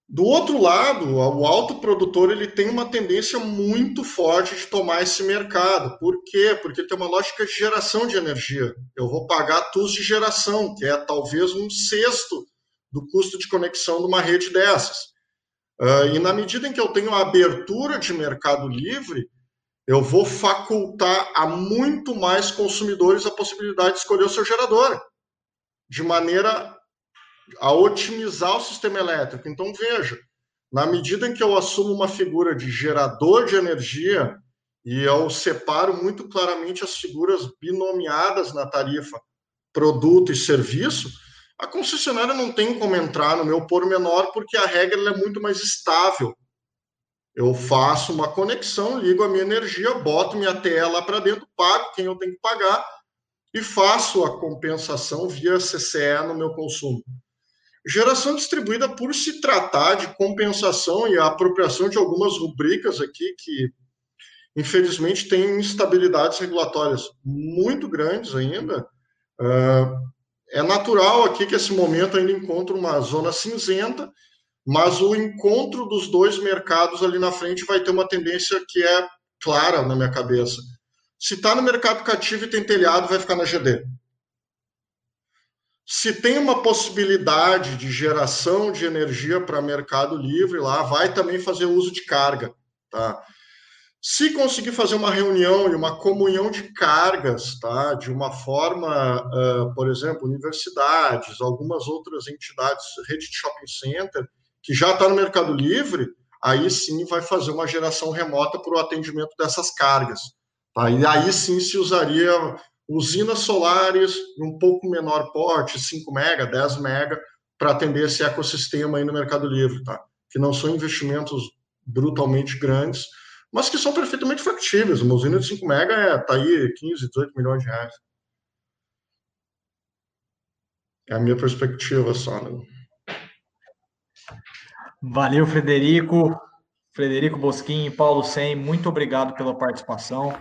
Do outro lado, o autoprodutor ele tem uma tendência muito forte de tomar esse mercado. Por quê? Porque tem uma lógica de geração de energia. Eu vou pagar TUS de geração, que é talvez um sexto do custo de conexão de uma rede dessas. Uh, e na medida em que eu tenho a abertura de mercado livre, eu vou facultar a muito mais consumidores a possibilidade de escolher o seu gerador, de maneira a otimizar o sistema elétrico. Então, veja, na medida em que eu assumo uma figura de gerador de energia e eu separo muito claramente as figuras binomiadas na tarifa produto e serviço, a concessionária não tem como entrar no meu pormenor porque a regra é muito mais estável. Eu faço uma conexão, ligo a minha energia, boto minha TE lá para dentro, pago quem eu tenho que pagar e faço a compensação via CCE no meu consumo. Geração distribuída, por se tratar de compensação e apropriação de algumas rubricas aqui que, infelizmente, têm instabilidades regulatórias muito grandes ainda, uh, é natural aqui que esse momento ainda encontre uma zona cinzenta, mas o encontro dos dois mercados ali na frente vai ter uma tendência que é clara na minha cabeça. Se está no mercado cativo e tem telhado, vai ficar na GD se tem uma possibilidade de geração de energia para mercado livre lá, vai também fazer uso de carga, tá? Se conseguir fazer uma reunião e uma comunhão de cargas, tá? De uma forma, uh, por exemplo, universidades, algumas outras entidades, rede de shopping center, que já está no mercado livre, aí sim vai fazer uma geração remota para o atendimento dessas cargas. Tá? E aí sim se usaria usinas solares um pouco menor porte, 5 mega, 10 mega, para atender esse ecossistema aí no Mercado Livre, tá? Que não são investimentos brutalmente grandes, mas que são perfeitamente factíveis. Uma usina de 5 mega é, tá aí 15, 18 milhões de reais. É a minha perspectiva só, né? Valeu, Frederico. Frederico Bosquim e Paulo Sem, muito obrigado pela participação.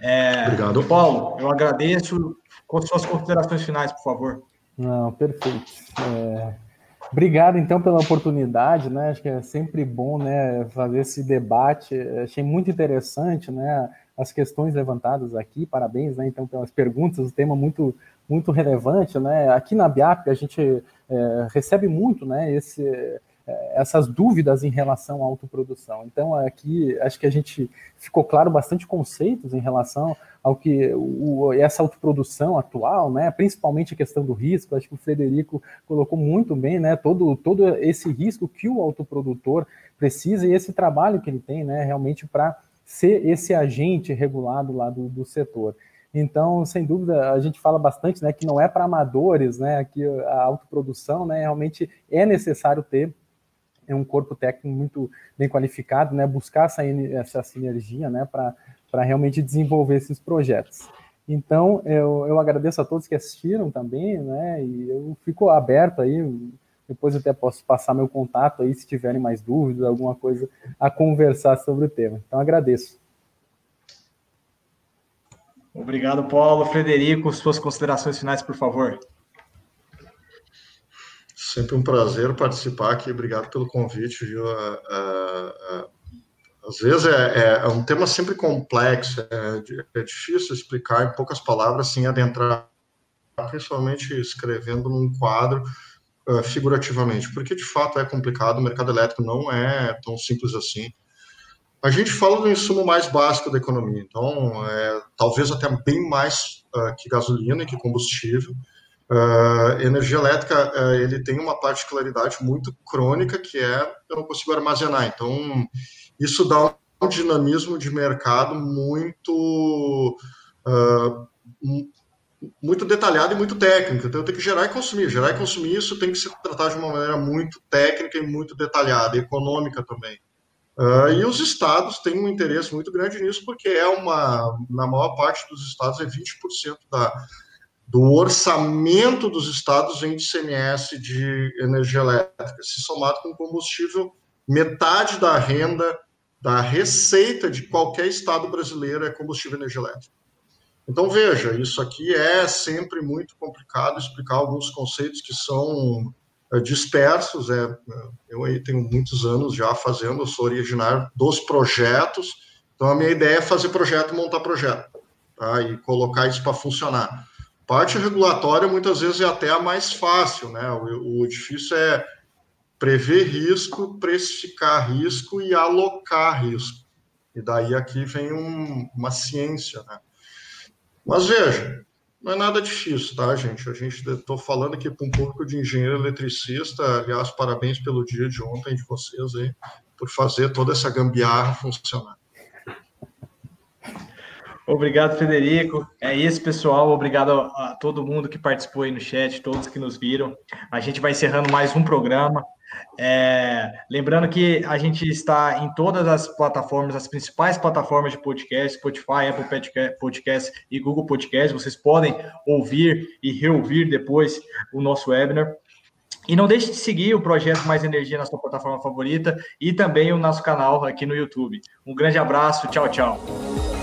É, obrigado. Paulo, eu agradeço. Com suas considerações finais, por favor. Não, perfeito. É, obrigado, então, pela oportunidade, né? Acho que é sempre bom, né, fazer esse debate. Achei muito interessante, né, as questões levantadas aqui. Parabéns, né, então, pelas perguntas. O tema muito, muito relevante, né? Aqui na BIAP a gente é, recebe muito, né, esse essas dúvidas em relação à autoprodução. Então, aqui acho que a gente ficou claro bastante conceitos em relação ao que o, essa autoprodução atual, né, principalmente a questão do risco, acho que o Frederico colocou muito bem, né, todo, todo esse risco que o autoprodutor precisa e esse trabalho que ele tem, né, realmente para ser esse agente regulado lá do, do setor. Então, sem dúvida, a gente fala bastante, né, que não é para amadores, né, que a autoprodução, né, realmente é necessário ter é um corpo técnico muito bem qualificado, né, buscar essa, essa sinergia, né, para realmente desenvolver esses projetos. Então, eu, eu agradeço a todos que assistiram também, né, e eu fico aberto aí, depois eu até posso passar meu contato aí, se tiverem mais dúvidas, alguma coisa a conversar sobre o tema. Então, agradeço. Obrigado, Paulo. Frederico, suas considerações finais, por favor. Sempre um prazer participar aqui. Obrigado pelo convite, viu? às vezes é, é, é, um tema sempre complexo, é, é, difícil explicar em poucas palavras sem adentrar, principalmente escrevendo num quadro uh, figurativamente, porque de fato é complicado. O mercado elétrico não é tão simples assim. A gente fala do insumo mais básico da economia, então é, talvez até bem mais uh, que gasolina e que combustível. Uh, energia elétrica uh, ele tem uma particularidade muito crônica que é eu não consigo armazenar. Então isso dá um dinamismo de mercado muito uh, muito detalhado e muito técnico. Então eu tenho que gerar e consumir. Gerar e consumir isso tem que se tratar de uma maneira muito técnica e muito detalhada, econômica também. Uh, e os estados têm um interesse muito grande nisso, porque é uma, na maior parte dos estados, é 20% da, do orçamento dos estados em ICMS de energia elétrica, se somado com combustível, metade da renda, da receita de qualquer estado brasileiro é combustível e energia elétrica. Então, veja, isso aqui é sempre muito complicado explicar alguns conceitos que são é, dispersos. É, eu aí tenho muitos anos já fazendo, sou originário dos projetos, então a minha ideia é fazer projeto montar projeto, tá? e colocar isso para funcionar. Parte regulatória muitas vezes é até a mais fácil, né? O, o difícil é prever risco, precificar risco e alocar risco. E daí aqui vem um, uma ciência, né? Mas veja, não é nada difícil, tá, gente? A gente estou falando aqui com um público de engenheiro eletricista. Aliás, parabéns pelo dia de ontem de vocês aí, por fazer toda essa gambiarra funcionar. Obrigado, Federico. É isso, pessoal. Obrigado a todo mundo que participou aí no chat, todos que nos viram. A gente vai encerrando mais um programa. É, lembrando que a gente está em todas as plataformas, as principais plataformas de podcast, Spotify, Apple Podcast e Google Podcast. Vocês podem ouvir e reouvir depois o nosso webinar. E não deixe de seguir o Projeto Mais Energia na sua plataforma favorita e também o nosso canal aqui no YouTube. Um grande abraço, tchau, tchau.